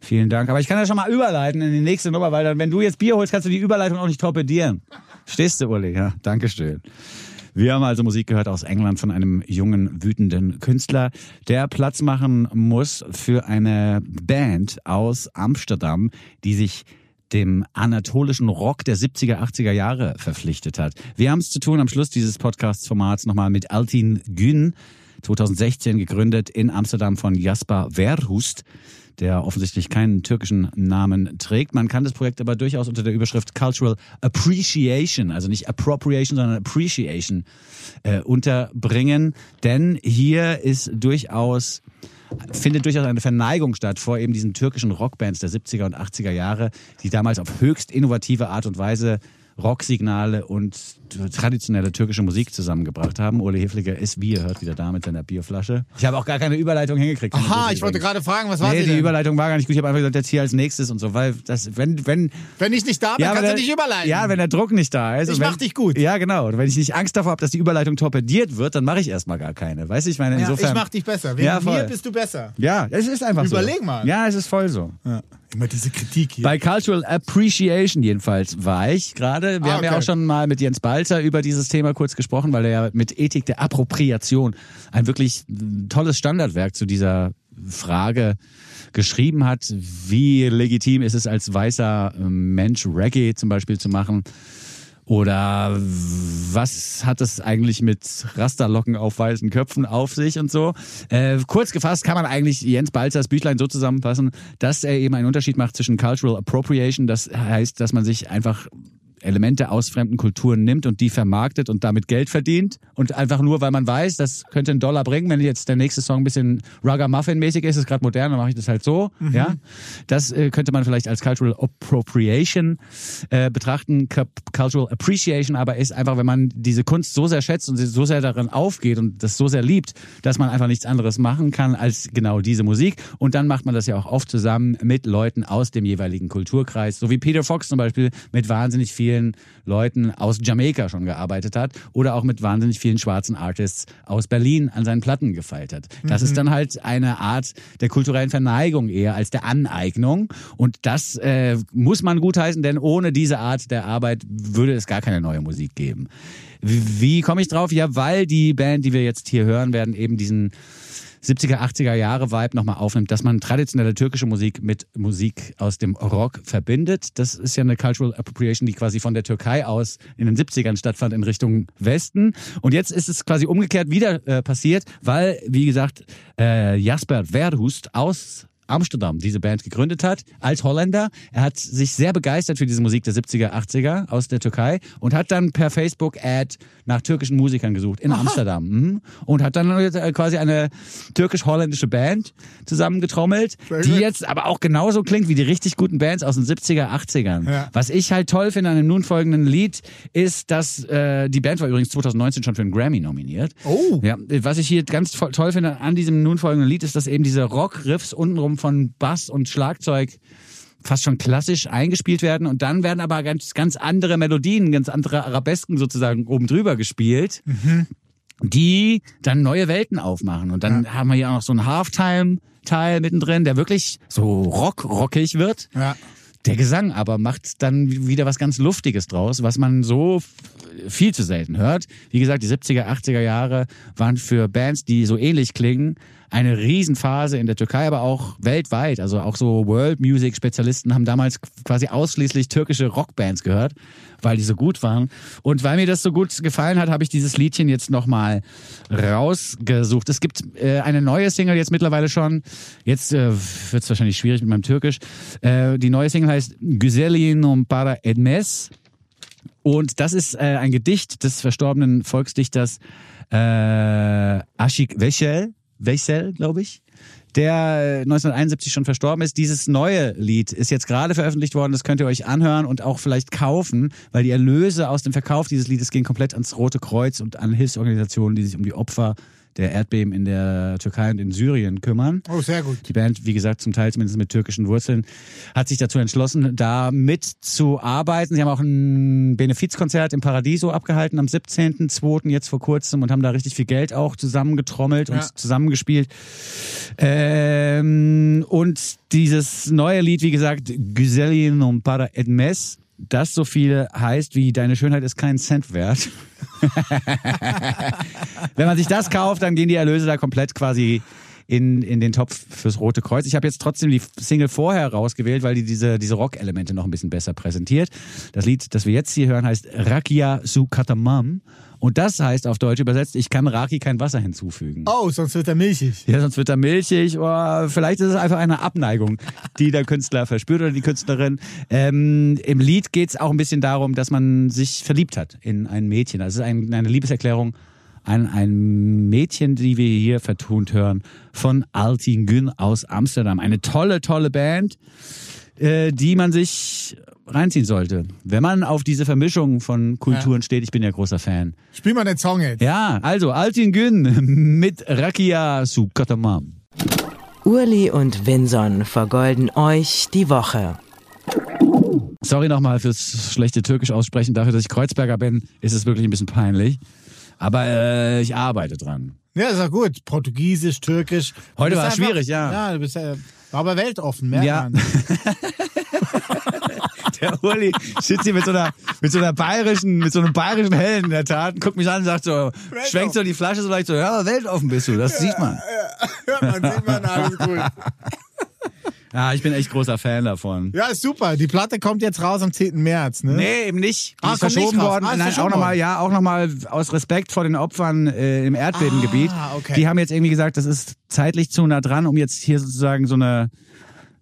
Vielen Dank. Aber ich kann ja schon mal überleiten in die nächste Nummer, weil dann, wenn du jetzt Bier holst, kannst du die Überleitung auch nicht torpedieren. Stehst du, Uli? Ja, danke schön. Wir haben also Musik gehört aus England von einem jungen, wütenden Künstler, der Platz machen muss für eine Band aus Amsterdam, die sich dem anatolischen Rock der 70er, 80er Jahre verpflichtet hat. Wir haben es zu tun am Schluss dieses Podcast-Formats nochmal mit Altin Gün, 2016 gegründet in Amsterdam von Jasper Verhust, der offensichtlich keinen türkischen Namen trägt. Man kann das Projekt aber durchaus unter der Überschrift Cultural Appreciation, also nicht Appropriation, sondern Appreciation äh, unterbringen. Denn hier ist durchaus findet durchaus eine Verneigung statt vor eben diesen türkischen Rockbands der 70er und 80er Jahre, die damals auf höchst innovative Art und Weise Rocksignale und traditionelle türkische Musik zusammengebracht haben. Ole Hefliger ist, wie ihr hört, wieder da mit seiner Bierflasche. Ich habe auch gar keine Überleitung hingekriegt. Aha, ich wollte gerade fragen, was war Nee, die denn? Überleitung war gar nicht gut. Ich habe einfach gesagt, jetzt hier als nächstes und so, weil das, wenn, wenn, Wenn ich nicht da bin, ja, kannst wenn du der- nicht überleiten. Ja, wenn der Druck nicht da ist. Ich und wenn, mach dich gut. Ja, genau. Und wenn ich nicht Angst davor habe, dass die Überleitung torpediert wird, dann mache ich erstmal gar keine. Weißt du, ich meine, ja, insofern. ich mach dich besser. Wegen Ja, voll. mir bist du besser. Ja, es ist einfach so. Überleg mal. Ja, es ist voll so. Ja. Immer diese Kritik hier. Bei Cultural Appreciation jedenfalls war ich gerade. Wir Ah, haben ja okay. auch schon mal mit Jens Balzer über dieses Thema kurz gesprochen, weil er ja mit Ethik der Appropriation ein wirklich tolles Standardwerk zu dieser Frage geschrieben hat. Wie legitim ist es als weißer ähm, Mensch Reggae zum Beispiel zu machen? Oder was hat es eigentlich mit Rasterlocken auf weißen Köpfen auf sich und so? Äh, kurz gefasst kann man eigentlich Jens Balzers Büchlein so zusammenfassen, dass er eben einen Unterschied macht zwischen Cultural Appropriation, das heißt, dass man sich einfach Elemente aus fremden Kulturen nimmt und die vermarktet und damit Geld verdient und einfach nur, weil man weiß, das könnte einen Dollar bringen, wenn jetzt der nächste Song ein bisschen Ragamuffin-mäßig ist, ist gerade modern, dann mache ich das halt so, ja. Das äh, könnte man vielleicht als Cultural Appropriation äh, betrachten. Cu- Cultural Appreciation aber ist einfach, wenn man diese Kunst so sehr schätzt und so sehr darin aufgeht und das so sehr liebt, dass man einfach nichts anderes machen kann als genau diese Musik und dann macht man das ja auch oft zusammen mit Leuten aus dem jeweiligen Kulturkreis, so wie Peter Fox zum Beispiel mit wahnsinnig vielen Leuten aus Jamaika schon gearbeitet hat oder auch mit wahnsinnig vielen schwarzen Artists aus Berlin an seinen Platten gefeilt hat. Das ist dann halt eine Art der kulturellen Verneigung eher als der Aneignung und das äh, muss man gutheißen, denn ohne diese Art der Arbeit würde es gar keine neue Musik geben. Wie, wie komme ich drauf? Ja, weil die Band, die wir jetzt hier hören werden, eben diesen 70er, 80er Jahre Vibe nochmal aufnimmt, dass man traditionelle türkische Musik mit Musik aus dem Rock verbindet. Das ist ja eine Cultural Appropriation, die quasi von der Türkei aus in den 70ern stattfand in Richtung Westen. Und jetzt ist es quasi umgekehrt wieder äh, passiert, weil, wie gesagt, äh, Jasper Verhust aus Amsterdam diese Band gegründet hat, als Holländer. Er hat sich sehr begeistert für diese Musik der 70er, 80er aus der Türkei und hat dann per Facebook-Ad nach türkischen Musikern gesucht in Amsterdam mhm. und hat dann äh, quasi eine türkisch-holländische Band zusammengetrommelt, die jetzt aber auch genauso klingt wie die richtig guten Bands aus den 70er, 80ern. Ja. Was ich halt toll finde an dem nun folgenden Lied ist, dass äh, die Band war übrigens 2019 schon für einen Grammy nominiert. Oh. Ja, was ich hier ganz to- toll finde an diesem nun folgenden Lied ist, dass eben diese Rock-Riffs untenrum von Bass und Schlagzeug fast schon klassisch eingespielt werden und dann werden aber ganz, ganz andere Melodien, ganz andere Arabesken sozusagen oben drüber gespielt, die dann neue Welten aufmachen. Und dann haben wir hier auch noch so einen Halftime-Teil mittendrin, der wirklich so rock-rockig wird. Ja. Der Gesang aber macht dann wieder was ganz Luftiges draus, was man so viel zu selten hört. Wie gesagt, die 70er, 80er Jahre waren für Bands, die so ähnlich klingen, eine Riesenphase in der Türkei, aber auch weltweit. Also auch so World Music Spezialisten haben damals quasi ausschließlich türkische Rockbands gehört, weil die so gut waren. Und weil mir das so gut gefallen hat, habe ich dieses Liedchen jetzt nochmal rausgesucht. Es gibt äh, eine neue Single jetzt mittlerweile schon. Jetzt äh, wird es wahrscheinlich schwierig mit meinem Türkisch. Äh, die neue Single heißt Güzelin und para Edmes. Und das ist äh, ein Gedicht des verstorbenen Volksdichters äh, Ashik Veysel, Veysel, glaube ich, der äh, 1971 schon verstorben ist. Dieses neue Lied ist jetzt gerade veröffentlicht worden. Das könnt ihr euch anhören und auch vielleicht kaufen, weil die Erlöse aus dem Verkauf dieses Liedes gehen komplett ans Rote Kreuz und an Hilfsorganisationen, die sich um die Opfer der Erdbeben in der Türkei und in Syrien kümmern. Oh, sehr gut. Die Band, wie gesagt, zum Teil zumindest mit türkischen Wurzeln, hat sich dazu entschlossen, da mitzuarbeiten. Sie haben auch ein Benefizkonzert im Paradiso abgehalten am 17.02. jetzt vor kurzem und haben da richtig viel Geld auch zusammengetrommelt Ja. und zusammengespielt. Ähm, und dieses neue Lied, wie gesagt, Güzelin non para Edmes, das so viel heißt wie Deine Schönheit ist kein Cent wert. Wenn man sich das kauft, dann gehen die Erlöse da komplett quasi in, in den Topf fürs Rote Kreuz. Ich habe jetzt trotzdem die Single vorher rausgewählt, weil die diese, diese Rock-Elemente noch ein bisschen besser präsentiert. Das Lied, das wir jetzt hier hören, heißt Rakia su Katamam. Und das heißt auf Deutsch übersetzt, ich kann Raki kein Wasser hinzufügen. Oh, sonst wird er milchig. Ja, sonst wird er milchig oder vielleicht ist es einfach eine Abneigung, die der Künstler verspürt oder die Künstlerin. Ähm, Im Lied geht es auch ein bisschen darum, dass man sich verliebt hat in ein Mädchen. Das ist ein, eine Liebeserklärung an ein Mädchen, die wir hier vertont hören, von Altin Gün aus Amsterdam. Eine tolle, tolle Band, äh, die man sich reinziehen sollte. Wenn man auf diese Vermischung von Kulturen steht, ich bin ja großer Fan. Spiel mal den Song jetzt. Ja, also Altin Gün mit Rakia Sukatamam. Urli und Vinson vergolden euch die Woche. Sorry nochmal fürs schlechte Türkisch aussprechen. Dafür, dass ich Kreuzberger bin, ist es wirklich ein bisschen peinlich. Aber äh, ich arbeite dran. Ja, ist auch gut. Portugiesisch, Türkisch. Heute war es schwierig, ja. Ja, du bist ja, war aber weltoffen, merkt Ja. man. Der Uli sitzt hier mit so einer, mit so einer bayerischen, mit so einem bayerischen Helden in der Tat, guckt mich an und sagt so, schwenkt so die Flasche so leicht so, ja, weltoffen bist du, das sieht man. Ja, man sieht man, alles gut. Ja, ich bin echt großer Fan davon. Ja, ist super. Die Platte kommt jetzt raus am 10. März, ne? Nee, eben nicht. Die Ah, ist verschoben nicht worden. Ah, ist Nein, verschoben auch nochmal, ja, auch nochmal aus Respekt vor den Opfern äh, im Erdbebengebiet. Ah, okay. Die haben jetzt irgendwie gesagt, das ist zeitlich zu nah dran, um jetzt hier sozusagen so eine,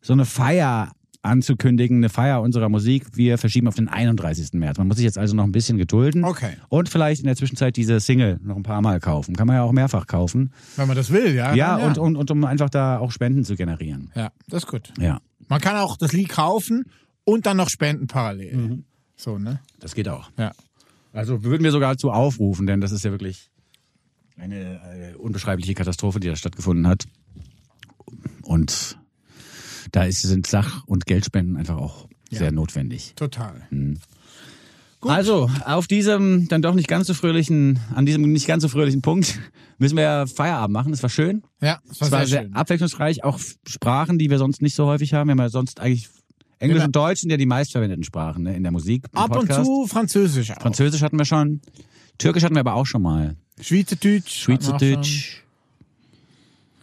so eine Feier anzukündigen, eine Feier unserer Musik. Wir verschieben auf den 31. März. Man muss sich jetzt also noch ein bisschen gedulden. Okay. Und vielleicht in der Zwischenzeit diese Single noch ein paar Mal kaufen. Kann man ja auch mehrfach kaufen. Wenn man das will, ja. Ja, dann Und, und, und um einfach da auch Spenden zu generieren. Ja, das ist gut. Ja, Man kann auch das Lied kaufen und dann noch spenden parallel. Mhm. So, ne? das geht auch. Ja. Also würden wir sogar dazu aufrufen, denn das ist ja wirklich eine äh, unbeschreibliche Katastrophe, die da stattgefunden hat. Und da ist, sind Sach- und Geldspenden einfach auch sehr notwendig. Total. Gut. Also, auf diesem dann doch nicht ganz so fröhlichen, an diesem nicht ganz so fröhlichen Punkt müssen wir ja Feierabend machen. Es war schön. Ja, das war, Es war sehr, sehr abwechslungsreich, auch Sprachen, die wir sonst nicht so häufig haben. Wir haben ja sonst eigentlich Englisch Genau. und Deutsch sind ja die meistverwendeten Sprachen ne, in der Musik. Ab und Podcast. zu Französisch auch. Französisch hatten wir schon. Türkisch hatten wir aber auch schon mal. Schweizerdeutsch. Schweizerdeutsch.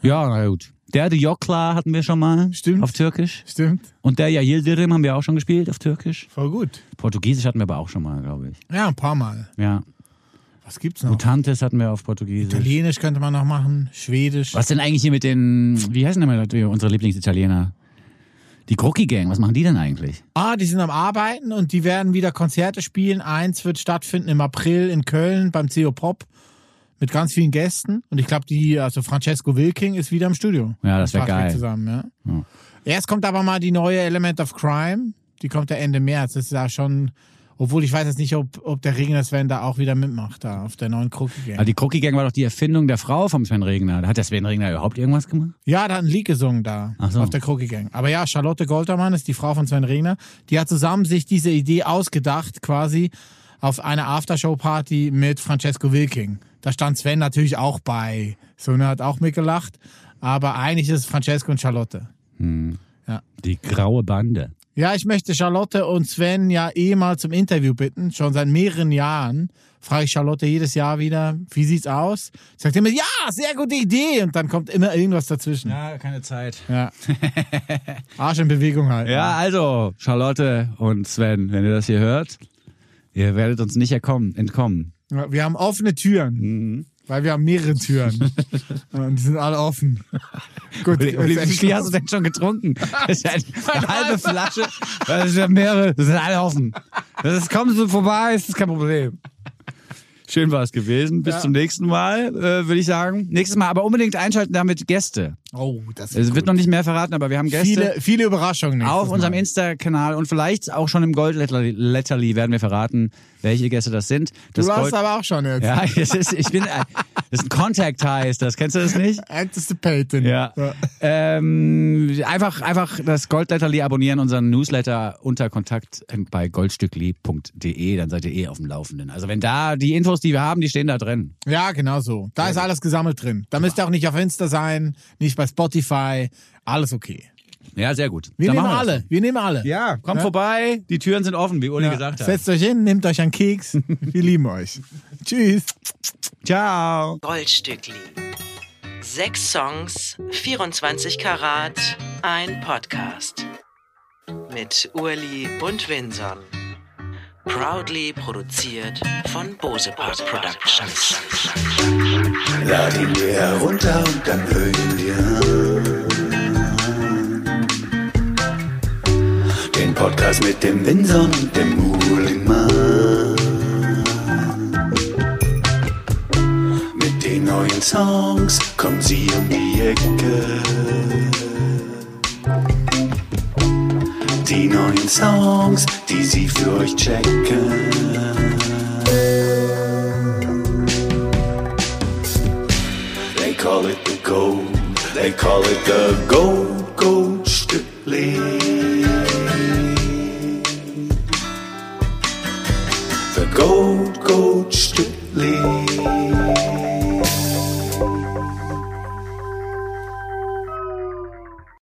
Ja, na gut. Der de Jokla hatten wir schon mal. Stimmt. Auf Türkisch. Stimmt. Und der Yildirim haben wir auch schon gespielt auf Türkisch. Voll gut. Portugiesisch hatten wir aber auch schon mal, glaube ich. Ja, ein paar Mal. Ja. Was gibt's noch? Mutantes hatten wir auf Portugiesisch. Italienisch könnte man noch machen. Schwedisch. Was denn eigentlich hier mit den, wie heißen denn mal unsere Lieblingsitaliener? Die Crookie Gang, was machen die denn eigentlich? Ah, die sind am Arbeiten und die werden wieder Konzerte spielen. Eins wird stattfinden im April in Köln beim CO Pop mit ganz vielen Gästen. Und ich glaube, die, also Francesco Wilking ist wieder im Studio. Ja, das wär Mit Patrick geil. Zusammen, ja. Erst kommt aber mal die neue Element of Crime. Die kommt ja Ende März. Das ist ja schon, obwohl ich weiß jetzt nicht, ob, ob der Regner Sven da auch wieder mitmacht, da auf der neuen Crookie Gang. Aber die Crookie Gang war doch die Erfindung der Frau vom Sven Regner. Hat der Sven Regner überhaupt irgendwas gemacht? Ja, da hat ein Lied gesungen da so. auf der Crookie Gang. Aber ja, Charlotte Goltermann ist die Frau von Sven Regner. Die hat zusammen sich diese Idee ausgedacht, quasi auf einer Aftershow-Party mit Francesco Wilking. Da stand Sven natürlich auch bei. Sone hat auch mitgelacht. Aber eigentlich ist es Francesco und Charlotte. Die graue Bande. Ja, ich möchte Charlotte und Sven ja eh mal zum Interview bitten. Schon seit mehreren Jahren frage ich Charlotte jedes Jahr wieder, wie sieht's aus? Sagt immer, ja, sehr gute Idee. Und dann kommt immer irgendwas dazwischen. Ja, keine Zeit. Ja. Arsch in Bewegung halt. Ja, also, Charlotte und Sven, wenn ihr das hier hört, ihr werdet uns nicht entkommen. Wir haben offene Türen, Mhm. weil wir haben mehrere Türen. Und die sind alle offen. Gut, Wie, viel hast du denn schon getrunken? Das ist eine, eine halbe Flasche. Das sind mehrere. Das sind alle offen. Das ist, kommen Sie vorbei, ist kein Problem. Schön war es gewesen. Bis Ja. zum nächsten Mal, äh, würde ich sagen. Nächstes Mal aber unbedingt einschalten, damit Gäste. Oh, das Es ist wird gut. noch nicht mehr verraten, aber wir haben Gäste. viele, viele Überraschungen. Auf unserem. Insta-Kanal und vielleicht auch schon im Gold-Letterli werden wir verraten, welche Gäste das sind. Du Das hast Gold aber auch schon jetzt. ja, das ist, ich bin, äh, das ist ein Contact heißt das. Kennst du das nicht? Anticipating. Ja. Ähm, einfach, einfach das Goldletterli abonnieren, unseren Newsletter unter Kontakt bei goldstückli.de, dann seid ihr eh auf dem Laufenden. Also wenn da die Infos, die wir haben, die stehen da drin. Ja, genau so. Da ist alles gesammelt drin. Da müsst ihr auch nicht auf Insta sein, nicht bei Spotify. Alles okay. Ja, sehr gut. Wir Dann nehmen wir alle. Wir nehmen alle. Ja, kommt Ja. vorbei, die Türen sind offen, wie Uli Ja. gesagt hat. Setzt euch hin, nehmt euch einen Keks. Wir lieben euch. Tschüss. Ciao. Goldstückli. Sechs Songs, 24 Karat, ein Podcast. Mit Urli und Vinson. Proudly produziert von Bose Park Productions. Lad ihn dir herunter und dann hör ihn dir an. Den Podcast mit dem Winson und dem Muhlingmann. Mit den neuen Songs kommen sie um die Ecke. Die neuen Songs, die sie für euch checken. They call it the gold. They call it the gold, gold Stückli. The gold, gold Stückli.